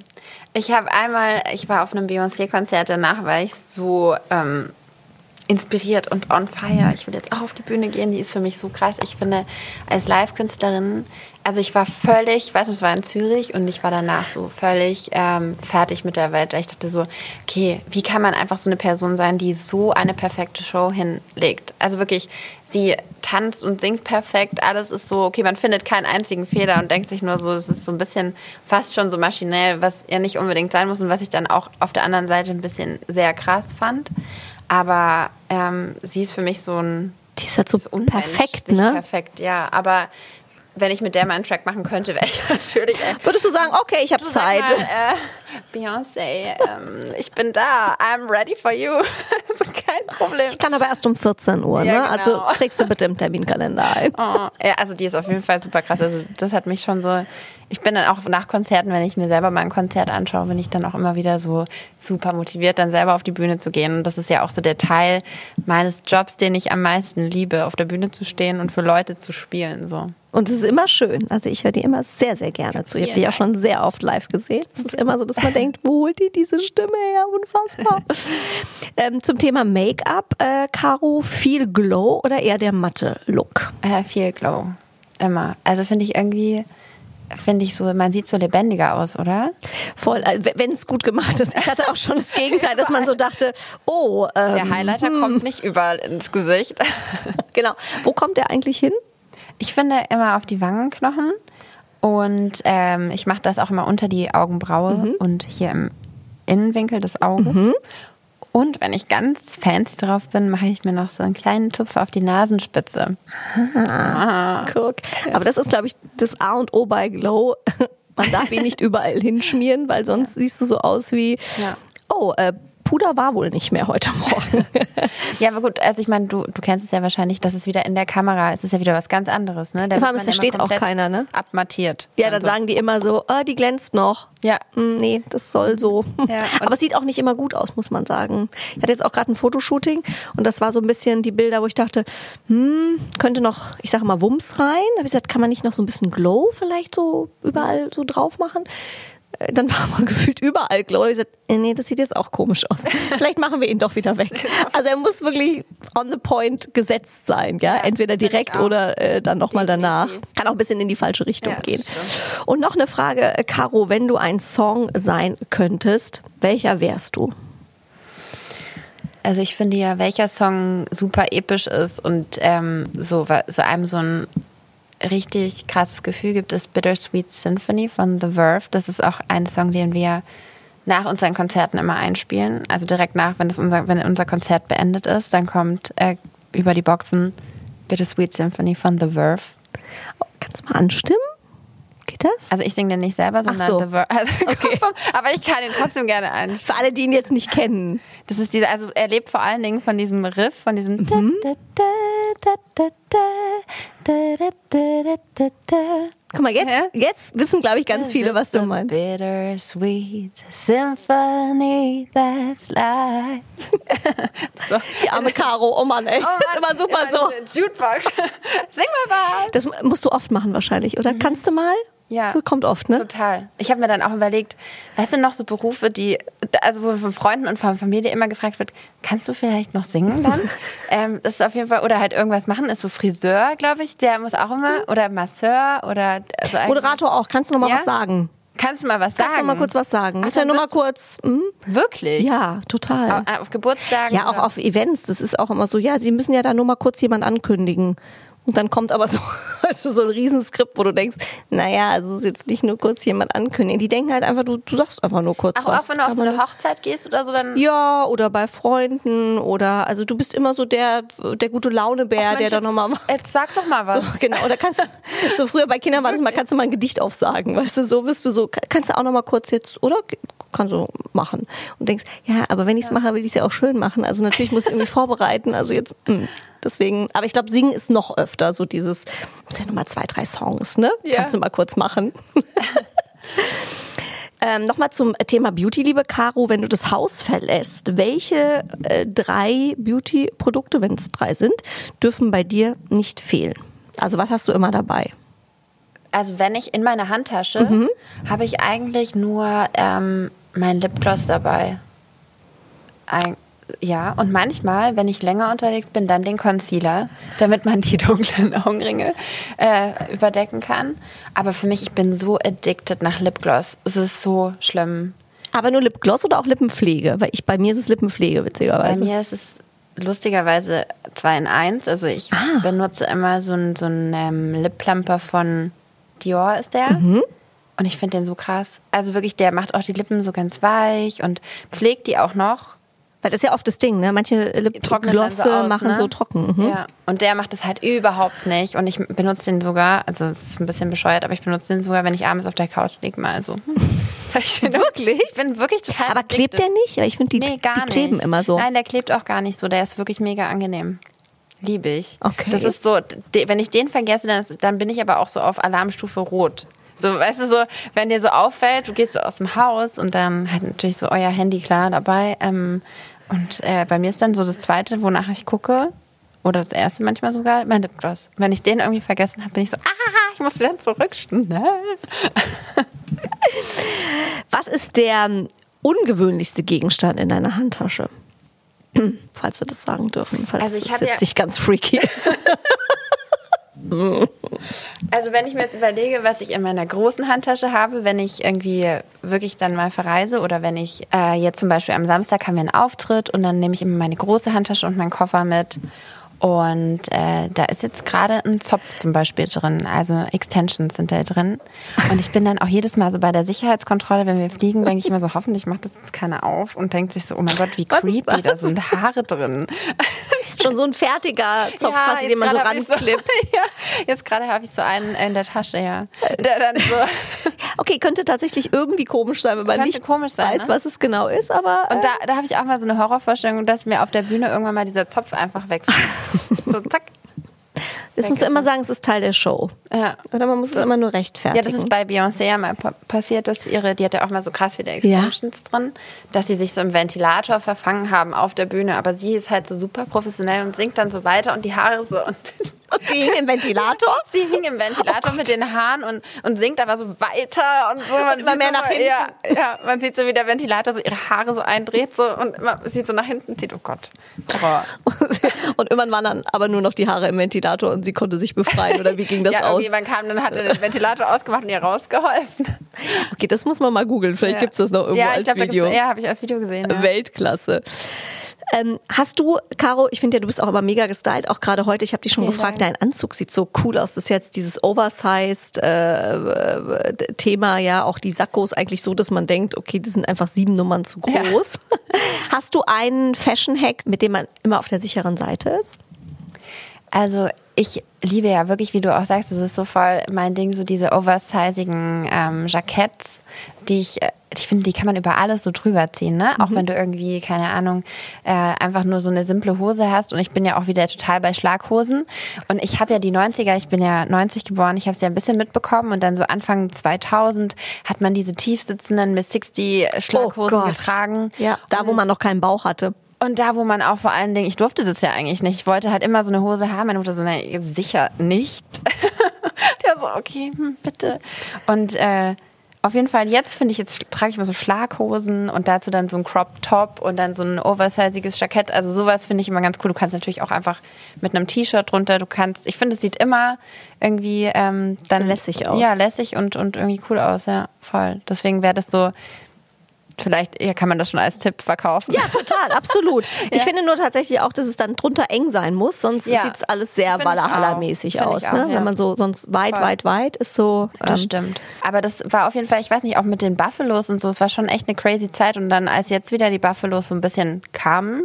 Speaker 2: Ich habe einmal, ich war auf einem Beyoncé-Konzert danach, weil ich so ähm, inspiriert und on fire. Ich will jetzt auch auf die Bühne gehen, die ist für mich so krass. Ich finde, als Live-Künstlerin also ich war völlig, ich weiß nicht, es war in Zürich und ich war danach so völlig ähm, fertig mit der Welt. Ich dachte so, okay, wie kann man einfach so eine Person sein, die so eine perfekte Show hinlegt? Also wirklich, sie tanzt und singt perfekt, alles ist so, okay, man findet keinen einzigen Fehler und denkt sich nur so, es ist so ein bisschen fast schon so maschinell, was ja nicht unbedingt sein muss und was ich dann auch auf der anderen Seite ein bisschen sehr krass fand. Aber ähm, sie ist für mich so ein
Speaker 3: die ist halt so perfekt, ne?
Speaker 2: Perfekt, ja. Aber wenn ich mit der mal einen Track machen könnte, wäre ich natürlich.
Speaker 3: Würdest du sagen, okay, ich habe Zeit? Mal,
Speaker 2: äh, Beyoncé, ähm, ich bin da. I'm ready for you. also kein Problem.
Speaker 3: Ich kann aber erst um 14 Uhr, ja, ne? Also genau. Also trägst du bitte im Terminkalender ein.
Speaker 2: Oh, ja, also die ist auf jeden Fall super krass. Also das hat mich schon so. Ich bin dann auch nach Konzerten, wenn ich mir selber mal ein Konzert anschaue, bin ich dann auch immer wieder so super motiviert, dann selber auf die Bühne zu gehen. Und das ist ja auch so der Teil meines Jobs, den ich am meisten liebe, auf der Bühne zu stehen und für Leute zu spielen. So.
Speaker 3: Und es ist immer schön. Also ich höre die immer sehr, sehr gerne zu. Ich habe die auch schon sehr oft live gesehen. Es ist immer so, dass man denkt, wo holt die diese Stimme her? Unfassbar. ähm, zum Thema Make-up, äh, Caro, viel Glow oder eher der matte Look?
Speaker 2: Äh, viel Glow. Immer. Also finde ich irgendwie finde ich so, man sieht so lebendiger aus, oder?
Speaker 3: Voll, also, wenn es gut gemacht ist. Ich hatte auch schon das Gegenteil, dass man so dachte, oh.
Speaker 2: Ähm, der Highlighter hm. kommt nicht überall ins Gesicht.
Speaker 3: genau. Wo kommt der eigentlich hin?
Speaker 2: Ich finde immer auf die Wangenknochen und ähm, ich mache das auch immer unter die Augenbraue mhm. und hier im Innenwinkel des Auges.
Speaker 3: Mhm.
Speaker 2: Und wenn ich ganz fancy drauf bin, mache ich mir noch so einen kleinen Tupfer auf die Nasenspitze.
Speaker 3: Guck. Aber das ist, glaube ich, das A und O bei Glow. Man darf ihn nicht überall hinschmieren, weil sonst siehst du so aus wie,
Speaker 2: Ja.
Speaker 3: oh, äh, Puder war wohl nicht mehr heute Morgen.
Speaker 2: Ja, aber gut, also ich meine, du, du kennst es ja wahrscheinlich, das ist wieder in der Kamera, es ist ja wieder was ganz anderes, ne? Da
Speaker 3: Vor allem, es versteht auch keiner, ne?
Speaker 2: Abmattiert.
Speaker 3: Ja, dann
Speaker 2: Also,
Speaker 3: sagen die immer so, ah, die glänzt noch.
Speaker 2: Ja.
Speaker 3: Hm, Nee, das soll so.
Speaker 2: Ja,
Speaker 3: Aber es sieht auch nicht immer gut aus, muss man sagen. Ich hatte jetzt auch gerade ein Fotoshooting und das war so ein bisschen die Bilder, wo ich dachte, hm, könnte noch, ich sage mal, Wumms rein. Da habe ich gesagt, kann man nicht noch so ein bisschen Glow vielleicht so überall so drauf machen? Äh, Dann war aber gefühlt überall Glow. Ich gesagt, äh, nee, das sieht jetzt auch komisch aus. Vielleicht machen wir ihn doch wieder weg. Also er muss wirklich on the point gesetzt sein, ja.
Speaker 2: Ja,
Speaker 3: Entweder direkt oder äh, dann nochmal danach. Kann auch ein bisschen in die falsche Richtung
Speaker 2: Ja,
Speaker 3: gehen.
Speaker 2: stimmt.
Speaker 3: Und noch eine Frage, äh, Caro, wenn du ein Song sein könntest, welcher wärst du?
Speaker 2: Also ich finde ja, welcher Song super episch ist und ähm, so, so einem so ein richtig krasses Gefühl gibt, ist Bittersweet Symphony von The Verve. Das ist auch ein Song, den wir nach unseren Konzerten immer einspielen. Also direkt nach, wenn, das unser, wenn unser Konzert beendet ist, dann kommt äh, über die Boxen Bittersweet Symphony von The Verve.
Speaker 3: Kannst du mal anstimmen? Geht das?
Speaker 2: Also ich singe den nicht selber, sondern
Speaker 3: so.
Speaker 2: The Verve. Also, okay. aber ich kann ihn trotzdem gerne einstimmen.
Speaker 3: Für alle, die ihn jetzt nicht kennen.
Speaker 2: Das ist diese, also er lebt vor allen Dingen von diesem Riff, von diesem
Speaker 3: Mhm. Guck mal, jetzt, jetzt wissen, glaube ich, ganz viele, was du meinst.
Speaker 2: Bittersweet symphony that's life.
Speaker 3: Die arme Caro, oh Mann, ey. ist immer super so.
Speaker 2: Jukebox. Sing mal was.
Speaker 3: Das musst du oft machen wahrscheinlich, oder? Kannst du mal?
Speaker 2: Ja.
Speaker 3: So kommt oft, ne?
Speaker 2: Total. Ich habe mir dann auch überlegt, weißt du noch so Berufe, die, also wo von Freunden und von Familie immer gefragt wird, kannst du vielleicht noch singen dann? ähm, das ist auf jeden Fall, oder halt irgendwas machen, ist so Friseur, glaube ich, der muss auch immer, oder Masseur oder also
Speaker 3: Moderator auch. Kannst du noch mal
Speaker 2: Ja?
Speaker 3: was sagen?
Speaker 2: Kannst du mal was sagen?
Speaker 3: Kannst du mal kurz was sagen?
Speaker 2: Ach,
Speaker 3: Muss ja nur mal kurz. Hm?
Speaker 2: Wirklich?
Speaker 3: Ja, total.
Speaker 2: Auf, auf Geburtstagen?
Speaker 3: Ja, auch
Speaker 2: oder-
Speaker 3: auf Events. Das ist auch immer so, ja, sie müssen ja da nur mal kurz jemand ankündigen. Und dann kommt aber so, weißt du, so ein Riesenskript, wo du denkst, naja, also es ist jetzt nicht nur kurz jemand ankündigen. Die denken halt einfach, du, du sagst einfach nur kurz
Speaker 2: Auch,
Speaker 3: was.
Speaker 2: auch wenn du auf so eine Hochzeit gehst oder so, dann.
Speaker 3: ja, oder bei Freunden oder also du bist immer so der der gute Launebär,
Speaker 2: Mensch,
Speaker 3: der da nochmal
Speaker 2: Jetzt sag doch mal was.
Speaker 3: so, genau, oder kannst du, so früher bei Kindern war das mal, kannst du mal ein Gedicht aufsagen, weißt du, so bist du so, kannst du auch noch mal kurz jetzt, oder? Kannst du machen. Und denkst, ja, aber wenn ich es mache, will ich es ja auch schön machen. Also natürlich muss ich irgendwie vorbereiten, also jetzt, mh, deswegen, aber ich glaube, singen ist noch öfter so dieses, muss ja noch mal zwei, drei Songs, ne?
Speaker 2: Ja.
Speaker 3: Kannst du mal kurz machen. Ähm, Nochmal zum Thema Beauty, liebe Caro, wenn du das Haus verlässt, welche äh, drei Beauty-Produkte, wenn es drei sind, dürfen bei dir nicht fehlen? Also was hast du immer dabei?
Speaker 2: Also wenn ich in meiner Handtasche
Speaker 3: Mhm.
Speaker 2: habe ich eigentlich nur ähm, mein Lipgloss dabei. Ein, ja, und manchmal, wenn ich länger unterwegs bin, dann den Concealer, damit man die dunklen Augenringe äh, überdecken kann. Aber für mich, ich bin so addicted nach Lipgloss. Es ist so schlimm.
Speaker 3: Aber nur Lipgloss oder auch Lippenpflege? Weil ich bei mir ist es Lippenpflege,
Speaker 2: Bei
Speaker 3: witzigerweise.
Speaker 2: mir ist es lustigerweise 2 in 1. Also ich
Speaker 3: Ah.
Speaker 2: benutze immer so einen so ähm, Lip Plumper von Dior ist der.
Speaker 3: Mhm.
Speaker 2: Und ich finde den so krass. Also wirklich, der macht auch die Lippen so ganz weich und pflegt die auch noch.
Speaker 3: Weil das ist ja oft das Ding, ne? Manche Lipglosse
Speaker 2: so aus,
Speaker 3: machen
Speaker 2: ne?
Speaker 3: so trocken. Mhm.
Speaker 2: Ja. Und der macht das halt überhaupt nicht. Und ich benutze den sogar, also es ist ein bisschen bescheuert, aber ich benutze den sogar, wenn ich abends auf der Couch liege, mal so. wirklich? Ich bin wirklich total.
Speaker 3: Aber klebt
Speaker 2: addicted.
Speaker 3: der nicht? Ich finde, die,
Speaker 2: Nee, gar
Speaker 3: die
Speaker 2: nicht.
Speaker 3: kleben immer so.
Speaker 2: Nein, der klebt auch gar nicht so. Der ist wirklich mega angenehm. Liebe ich.
Speaker 3: Okay.
Speaker 2: Das ist so, wenn ich den vergesse, dann, ist, dann bin ich aber auch so auf Alarmstufe Rot. So, weißt du, so, wenn dir so auffällt, du gehst so aus dem Haus und dann hat natürlich so euer Handy klar dabei. Ähm, und äh, bei mir ist dann so das zweite, wonach ich gucke, oder das erste manchmal sogar, mein Lipgloss. Wenn ich den irgendwie vergessen habe, bin ich so, ah, ich muss wieder zurück. Schnell.
Speaker 3: Was ist der ungewöhnlichste Gegenstand in deiner Handtasche? Falls wir das sagen dürfen, falls
Speaker 2: Also ich
Speaker 3: das jetzt
Speaker 2: ja-
Speaker 3: nicht ganz freaky ist.
Speaker 2: Also wenn ich mir jetzt überlege, was ich in meiner großen Handtasche habe, wenn ich irgendwie wirklich dann mal verreise oder wenn ich äh, jetzt zum Beispiel am Samstag haben wir einen Auftritt und dann nehme ich immer meine große Handtasche und meinen Koffer mit Und äh, da ist jetzt gerade ein Zopf zum Beispiel drin, also Extensions sind da drin. Und ich bin dann auch jedes Mal so bei der Sicherheitskontrolle, wenn wir fliegen, denke ich immer so, hoffentlich macht das jetzt keiner auf und denkt sich so, oh mein Gott, wie
Speaker 3: Was
Speaker 2: creepy, da sind Haare drin.
Speaker 3: Schon so ein fertiger Zopf quasi,
Speaker 2: jetzt
Speaker 3: den man so ranklippt.
Speaker 2: ja, jetzt gerade habe ich so einen in der Tasche, ja. Der dann so,
Speaker 3: Okay, könnte tatsächlich irgendwie komisch sein, wenn man nicht
Speaker 2: komisch sein,
Speaker 3: weiß,
Speaker 2: ne?
Speaker 3: was es genau ist, aber
Speaker 2: und
Speaker 3: äh,
Speaker 2: da, da habe ich auch mal so eine Horrorvorstellung, dass mir auf der Bühne irgendwann mal dieser Zopf einfach wegfällt. so, zack.
Speaker 3: das musst du immer sagen, es ist Teil der Show.
Speaker 2: Ja.
Speaker 3: Oder man muss es immer nur
Speaker 2: Ja,
Speaker 3: rechtfertigen.
Speaker 2: das ist bei Beyoncé ja mal pa- passiert, dass ihre, die hatte auch mal so krass viele Extensions drin, dass sie sich so im Ventilator verfangen haben auf der Bühne. Aber sie ist halt so super professionell und singt dann so weiter und die Haare so. Und
Speaker 3: Sie hing im Ventilator.
Speaker 2: sie hing im Ventilator mit den Haaren und, und singt aber so weiter und so. Man
Speaker 3: immer mehr
Speaker 2: so,
Speaker 3: nach hinten.
Speaker 2: Ja, ja, man sieht so, wie der Ventilator so ihre Haare so eindreht so und immer sie so nach hinten zieht. Oh Gott.
Speaker 3: Und irgendwann waren dann aber nur noch die Haare im Ventilator und sie konnte sich befreien. Oder wie ging das
Speaker 2: ja,
Speaker 3: aus?
Speaker 2: irgendjemand kam, dann hat er den Ventilator ausgemacht und ihr rausgeholfen.
Speaker 3: Okay, das muss man mal googeln. Vielleicht
Speaker 2: Ja.
Speaker 3: gibt's das noch irgendwo
Speaker 2: ja, ich
Speaker 3: als
Speaker 2: glaub,
Speaker 3: Video.
Speaker 2: Ja, habe ich als Video gesehen.
Speaker 3: Weltklasse. Ähm, hast du, Caro, ich finde ja, du bist auch immer mega gestylt, auch gerade heute. Ich habe dich schon
Speaker 2: Vielen
Speaker 3: gefragt,
Speaker 2: Dank.
Speaker 3: dein Anzug sieht so cool aus. Das ist jetzt dieses Oversized äh, äh, Thema, ja, auch die Sakkos eigentlich so, dass man denkt, okay, die sind einfach sieben Nummern zu groß. Hast du einen Fashion-Hack, mit dem man immer auf der sicheren Seite ist?
Speaker 2: Also ich liebe ja wirklich, wie du auch sagst, das ist so voll mein Ding, so diese oversizigen ähm, Jacketts, die ich, äh, ich finde, die kann man über alles so drüber ziehen, ne? Auch wenn du irgendwie, keine Ahnung, äh, einfach nur so eine simple Hose hast. Und ich bin ja auch wieder total bei Schlaghosen. Und ich habe ja die 90er, ich bin ja 90 geboren, ich habe es ja ein bisschen mitbekommen. Und dann so Anfang 2000 hat man diese tiefsitzenden Miss 60 Schlaghosen getragen.
Speaker 3: Ja, da wo man noch keinen Bauch hatte.
Speaker 2: Und da, wo man auch vor allen Dingen, ich durfte das ja eigentlich nicht. Ich wollte halt immer so eine Hose haben. Meine Mutter so, nein, sicher nicht. Der so, okay, hm, bitte. Und äh, auf jeden Fall, jetzt finde ich, jetzt trage ich mal so Schlaghosen und dazu dann so ein Crop Top und dann so ein oversiziges Jackett. Also sowas finde ich immer ganz cool. Du kannst natürlich auch einfach mit einem T-Shirt drunter, du kannst, ich finde, es sieht immer irgendwie ähm, dann
Speaker 3: Lässig aus.
Speaker 2: Ja, lässig und, und irgendwie cool aus, ja, voll. Deswegen wäre das so, vielleicht ja, kann man das schon als Tipp verkaufen.
Speaker 3: Ja, total, absolut. Ich finde nur tatsächlich auch, dass es dann drunter eng sein muss, sonst
Speaker 2: Ja.
Speaker 3: sieht es alles sehr
Speaker 2: auch. Finde
Speaker 3: aus. ne?
Speaker 2: auch, ja.
Speaker 3: Wenn man so sonst weit,
Speaker 2: Voll.
Speaker 3: weit, weit ist so.
Speaker 2: Das
Speaker 3: ähm,
Speaker 2: stimmt. Aber das war auf jeden Fall, ich weiß nicht, auch mit den Buffalos und so, es war schon echt eine crazy Zeit. Und dann, als jetzt wieder die Buffalos so ein bisschen kamen,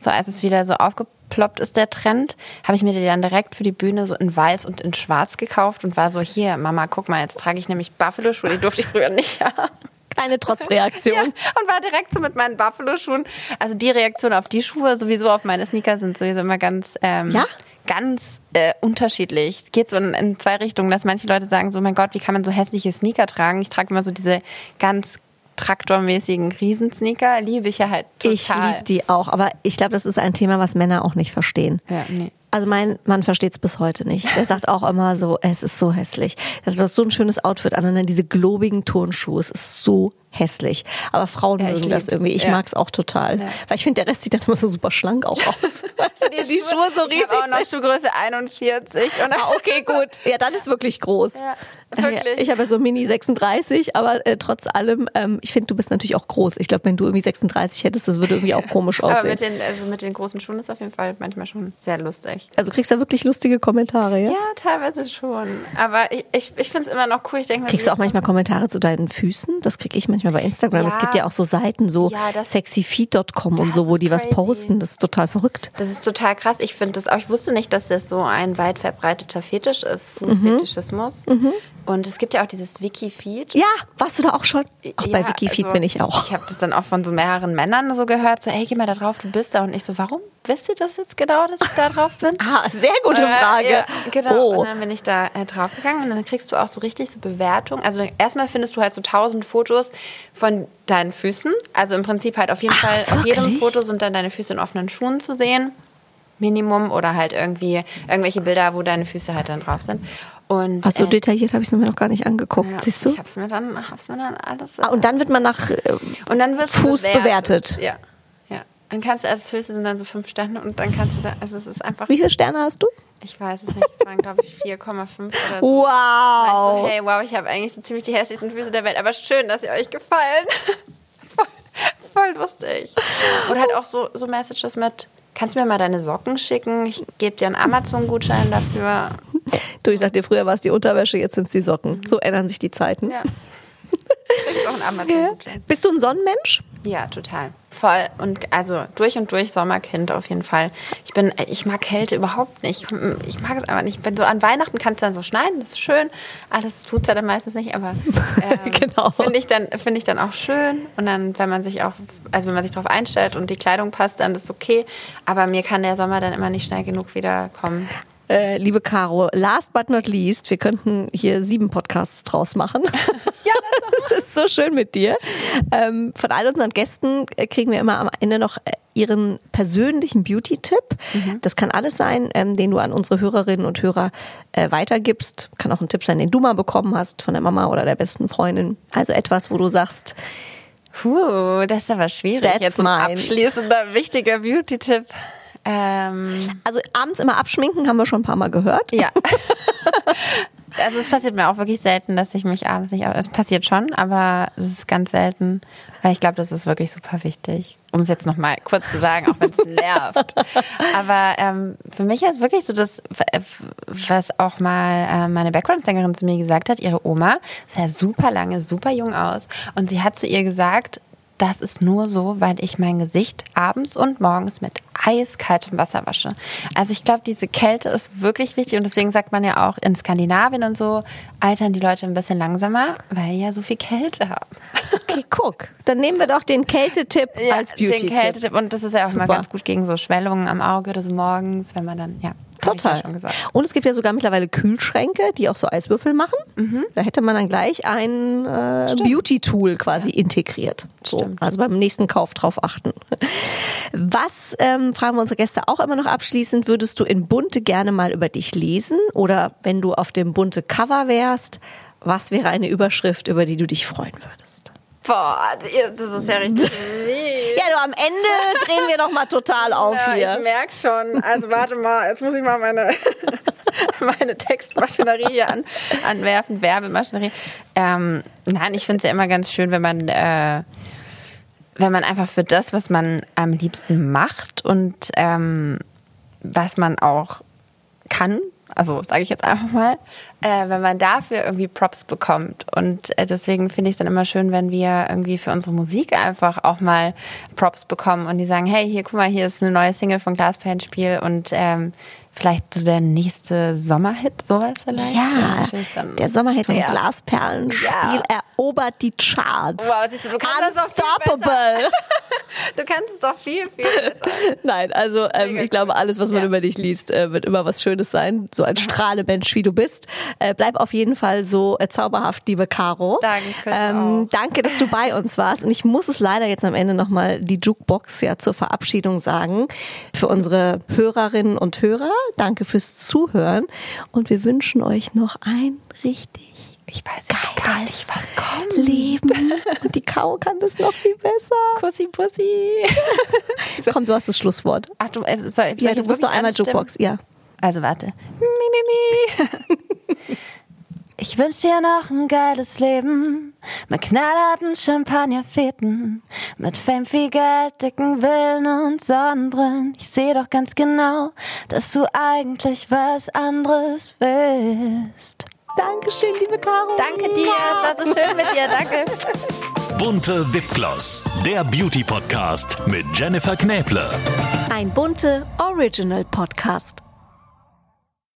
Speaker 2: so als es wieder so aufgeploppt ist, der Trend, habe ich mir die dann direkt für die Bühne so in weiß und in schwarz gekauft und war so, hier, Mama, guck mal, jetzt trage ich nämlich Buffalo-Schuhe, die durfte ich früher nicht haben.
Speaker 3: Kleine Trotzreaktion.
Speaker 2: Ja, und war direkt so mit meinen Buffalo-Schuhen. Also die Reaktion auf die Schuhe, sowieso auf meine Sneaker, sind sowieso immer ganz, ähm,
Speaker 3: Ja?
Speaker 2: ganz äh, unterschiedlich. Geht so in, in zwei Richtungen, dass manche Leute sagen so, mein Gott, wie kann man so hässliche Sneaker tragen? Ich trage immer so diese ganz traktormäßigen Riesensneaker. Liebe ich ja halt total.
Speaker 3: Ich liebe die auch, aber ich glaube, das ist ein Thema, was Männer auch nicht verstehen.
Speaker 2: Ja, nee.
Speaker 3: Also mein Mann versteht es bis heute nicht. Der sagt auch immer so, es ist so hässlich. Also du hast so ein schönes Outfit an und dann diese globigen Turnschuhe. Es ist so hässlich. Aber Frauen
Speaker 2: Ja,
Speaker 3: mögen das irgendwie. Ich
Speaker 2: Ja.
Speaker 3: mag's auch total.
Speaker 2: Ja.
Speaker 3: Weil ich finde, der Rest sieht dann immer so super schlank auch aus. Weißt du, die, die Schuhe so riesig
Speaker 2: Ich habe auch noch
Speaker 3: sind.
Speaker 2: Schuhgröße 41. Und
Speaker 3: Ah, okay, gut. Ja, dann ist wirklich groß.
Speaker 2: Ja, wirklich.
Speaker 3: Ich habe ja so Mini 36, aber äh, trotz allem, ähm, ich finde, du bist natürlich auch groß. Ich glaube, wenn du irgendwie 36 hättest, das würde irgendwie auch komisch
Speaker 2: Aber
Speaker 3: aussehen.
Speaker 2: mit den, also mit den großen Schuhen ist auf jeden Fall manchmal schon sehr lustig.
Speaker 3: also kriegst du da wirklich lustige Kommentare, ja?
Speaker 2: Ja, teilweise schon. Aber ich, ich, ich finde es immer noch cool. Ich denke mir
Speaker 3: Kriegst du auch manchmal Kommentare zu deinen Füßen? Das kriege ich manchmal bei Instagram.
Speaker 2: Ja.
Speaker 3: Es gibt ja auch so Seiten, so
Speaker 2: Ja,
Speaker 3: sexyfeed.com und so, wo die was
Speaker 2: crazy.
Speaker 3: posten. Das ist total verrückt.
Speaker 2: Das ist total krass. Ich finde das auch, ich wusste nicht, dass das so ein weit verbreiteter Fetisch ist, Fußfetischismus. Und es gibt ja auch dieses Wiki-Feed.
Speaker 3: Ja, warst du da auch schon? Auch bei
Speaker 2: Ja,
Speaker 3: Wikifeed
Speaker 2: also,
Speaker 3: bin ich auch.
Speaker 2: Ich habe das dann auch von so mehreren Männern so gehört, so, hey, geh mal da drauf, du bist da. Und ich so, warum wisst ihr das jetzt genau, dass ich da drauf bin?
Speaker 3: Ah, sehr gute
Speaker 2: Äh,
Speaker 3: Frage.
Speaker 2: Ja, genau.
Speaker 3: Oh.
Speaker 2: Und dann bin ich da äh, draufgegangen und dann kriegst du auch so richtig so Bewertungen. Also erstmal findest du halt so tausend Fotos von deinen Füßen. Also im Prinzip halt auf jeden
Speaker 3: Ach,
Speaker 2: Fall, auf jedem
Speaker 3: wirklich?
Speaker 2: Foto sind dann deine Füße in offenen Schuhen zu sehen. Minimum oder halt irgendwie irgendwelche Bilder, wo deine Füße halt dann drauf sind. Und,
Speaker 3: Ach so
Speaker 2: äh,
Speaker 3: detailliert habe ich es mir noch gar nicht angeguckt.
Speaker 2: ja,
Speaker 3: Siehst du?
Speaker 2: Ich hab's mir dann, hab's mir dann alles.
Speaker 3: Ah, und dann wird man nach. Äh,
Speaker 2: und dann wirst
Speaker 3: Fuß
Speaker 2: du
Speaker 3: bewertet.
Speaker 2: Ja. Dann kannst du, also das höchste sind dann so fünf Sterne und dann kannst du da, also es ist einfach,
Speaker 3: wie viele Sterne hast du?
Speaker 2: ich weiß es nicht, es waren glaube ich 4,5 oder so.
Speaker 3: Wow.
Speaker 2: Weißt du, hey, wow, ich habe eigentlich so ziemlich die hässlichsten Füße der Welt, aber schön, dass sie euch gefallen. voll, voll lustig. Oder halt auch so, so Messages mit, kannst du mir mal deine Socken schicken? Ich gebe dir einen Amazon-Gutschein dafür.
Speaker 3: Du, ich sag dir, früher war es die Unterwäsche, jetzt sind es die Socken. So ändern sich die Zeiten.
Speaker 2: Ja. Kriegst auch einen Amazon-Gutschein.
Speaker 3: Bist du ein Sonnenmensch?
Speaker 2: Ja, total. Voll. Und also durch und durch Sommerkind auf jeden Fall. Ich bin, ich mag Kälte überhaupt nicht. Ich mag es einfach nicht. Wenn so an Weihnachten kannst du dann so schneiden, das ist schön. Alles tut es ja dann meistens nicht, aber ähm,
Speaker 3: Genau.
Speaker 2: finde ich, dann finde ich dann auch schön. Und dann, wenn man sich auch, also wenn man sich darauf einstellt und die Kleidung passt, dann ist es okay. Aber mir kann der Sommer dann immer nicht schnell genug wiederkommen.
Speaker 3: Äh, liebe Caro, last but not least, wir könnten hier sieben Podcasts draus machen. ja, das ist so schön mit dir. Ähm, von all unseren Gästen äh, kriegen wir immer am Ende noch äh, ihren persönlichen Beauty-Tipp. Das kann alles sein, ähm, den du an unsere Hörerinnen und Hörer äh, weitergibst. Kann auch ein Tipp sein, den du mal bekommen hast von der Mama oder der besten Freundin. Also etwas, wo du sagst,
Speaker 2: Puh, das ist aber schwierig.
Speaker 3: That's
Speaker 2: Jetzt ein
Speaker 3: mine.
Speaker 2: abschließender, wichtiger Beauty-Tipp. Ähm,
Speaker 3: also abends immer abschminken, haben wir schon ein paar Mal gehört.
Speaker 2: Ja. Also es passiert mir auch wirklich selten, dass ich mich abends nicht. Es passiert schon, aber es ist ganz selten, weil ich glaube, das ist wirklich super wichtig. Um es jetzt nochmal kurz zu sagen, auch wenn es nervt. Aber ähm, für mich ist wirklich so das, was auch mal äh, meine Background-Sängerin zu mir gesagt hat, ihre Oma sah super lange, super jung aus. Und sie hat zu ihr gesagt, das ist nur so, weil ich mein Gesicht abends und morgens mit eiskaltem Wasser wasche. Also ich glaube, diese Kälte ist wirklich wichtig und deswegen sagt man ja auch in Skandinavien und so altern die Leute ein bisschen langsamer, weil die ja so viel Kälte haben.
Speaker 3: Okay, guck. Dann nehmen wir doch den Kältetipp als
Speaker 2: den
Speaker 3: Beauty-Tipp.
Speaker 2: Kältetipp und das ist ja auch
Speaker 3: Super.
Speaker 2: immer ganz gut gegen so Schwellungen am Auge oder so morgens, wenn man dann ja ich ja
Speaker 3: Total.
Speaker 2: schon gesagt.
Speaker 3: Und es gibt ja sogar mittlerweile Kühlschränke, die auch so Eiswürfel machen.
Speaker 2: Mhm.
Speaker 3: Da hätte man dann gleich ein äh, Beauty-Tool quasi integriert. So,
Speaker 2: Stimmt.
Speaker 3: also beim nächsten Kauf drauf achten. Was, ähm, fragen wir unsere Gäste auch immer noch abschließend, würdest du in Bunte gerne mal über dich lesen? Oder wenn du auf dem bunte Cover wärst, was wäre eine Überschrift, über die du dich freuen würdest?
Speaker 2: Boah, das ist ja richtig lieb.
Speaker 3: Ja, du, am Ende drehen wir noch mal total auf
Speaker 2: Ja,
Speaker 3: hier.
Speaker 2: ich merke schon. Also warte mal, jetzt muss ich mal meine, meine Textmaschinerie hier an, anwerfen, Werbemaschinerie. Ähm, nein, ich finde es ja immer ganz schön, wenn man, äh, wenn man einfach für das, was man am liebsten macht und ähm, was man auch kann, also sage ich jetzt einfach mal, äh, wenn man dafür irgendwie Props bekommt. Und äh, deswegen finde ich es dann immer schön, wenn wir irgendwie für unsere Musik einfach auch mal Props bekommen und die sagen, hey, hier, guck mal, hier ist eine neue Single von Glasperlenspiel und ähm, vielleicht so der nächste Sommerhit, sowas vielleicht.
Speaker 3: Ja,
Speaker 2: dann,
Speaker 3: der Sommerhit
Speaker 2: Ja.
Speaker 3: Glasperlenspiel
Speaker 2: Ja.
Speaker 3: erobert die Charts.
Speaker 2: Wow, siehst du, du kannst das
Speaker 3: Unstoppable.
Speaker 2: Du kannst es doch viel, viel besser.
Speaker 3: Nein, also ähm, ich glaube, alles, was man
Speaker 2: Ja.
Speaker 3: über dich liest, äh, wird immer was Schönes sein. So ein Strahlemensch, wie du bist. Äh, bleib auf jeden Fall so äh, zauberhaft, liebe Caro.
Speaker 2: Danke
Speaker 3: Ähm,
Speaker 2: auch.
Speaker 3: danke, dass du bei uns warst. Und ich muss es leider jetzt am Ende nochmal die Jukebox ja zur Verabschiedung sagen. Für unsere Hörerinnen und Hörer, danke fürs Zuhören. Und wir wünschen euch noch ein richtig
Speaker 2: Ich weiß jetzt gar nicht, was kommt.
Speaker 3: Leben. Und die Caro kann das noch viel besser.
Speaker 2: Kussi, Pussi.
Speaker 3: Komm, du hast das Schlusswort.
Speaker 2: Ach du, es soll,
Speaker 3: Ja,
Speaker 2: ich
Speaker 3: du musst noch einmal
Speaker 2: anstimmen?
Speaker 3: Jukebox. Ja.
Speaker 2: Also warte. Mi, mi, mi.
Speaker 1: Ich wünsch dir noch ein geiles Leben mit knallharten Champagnerfeten, mit Fame, viel Geld, dicken Villen und Sonnenbrillen. Ich seh doch ganz genau, dass du eigentlich was anderes willst.
Speaker 3: Dankeschön, liebe Caro.
Speaker 2: Danke dir, es war so schön mit dir. Danke.
Speaker 4: Bunte Wipgloss, der Beauty Podcast mit Jennifer Knäble.
Speaker 3: Ein bunte Original Podcast.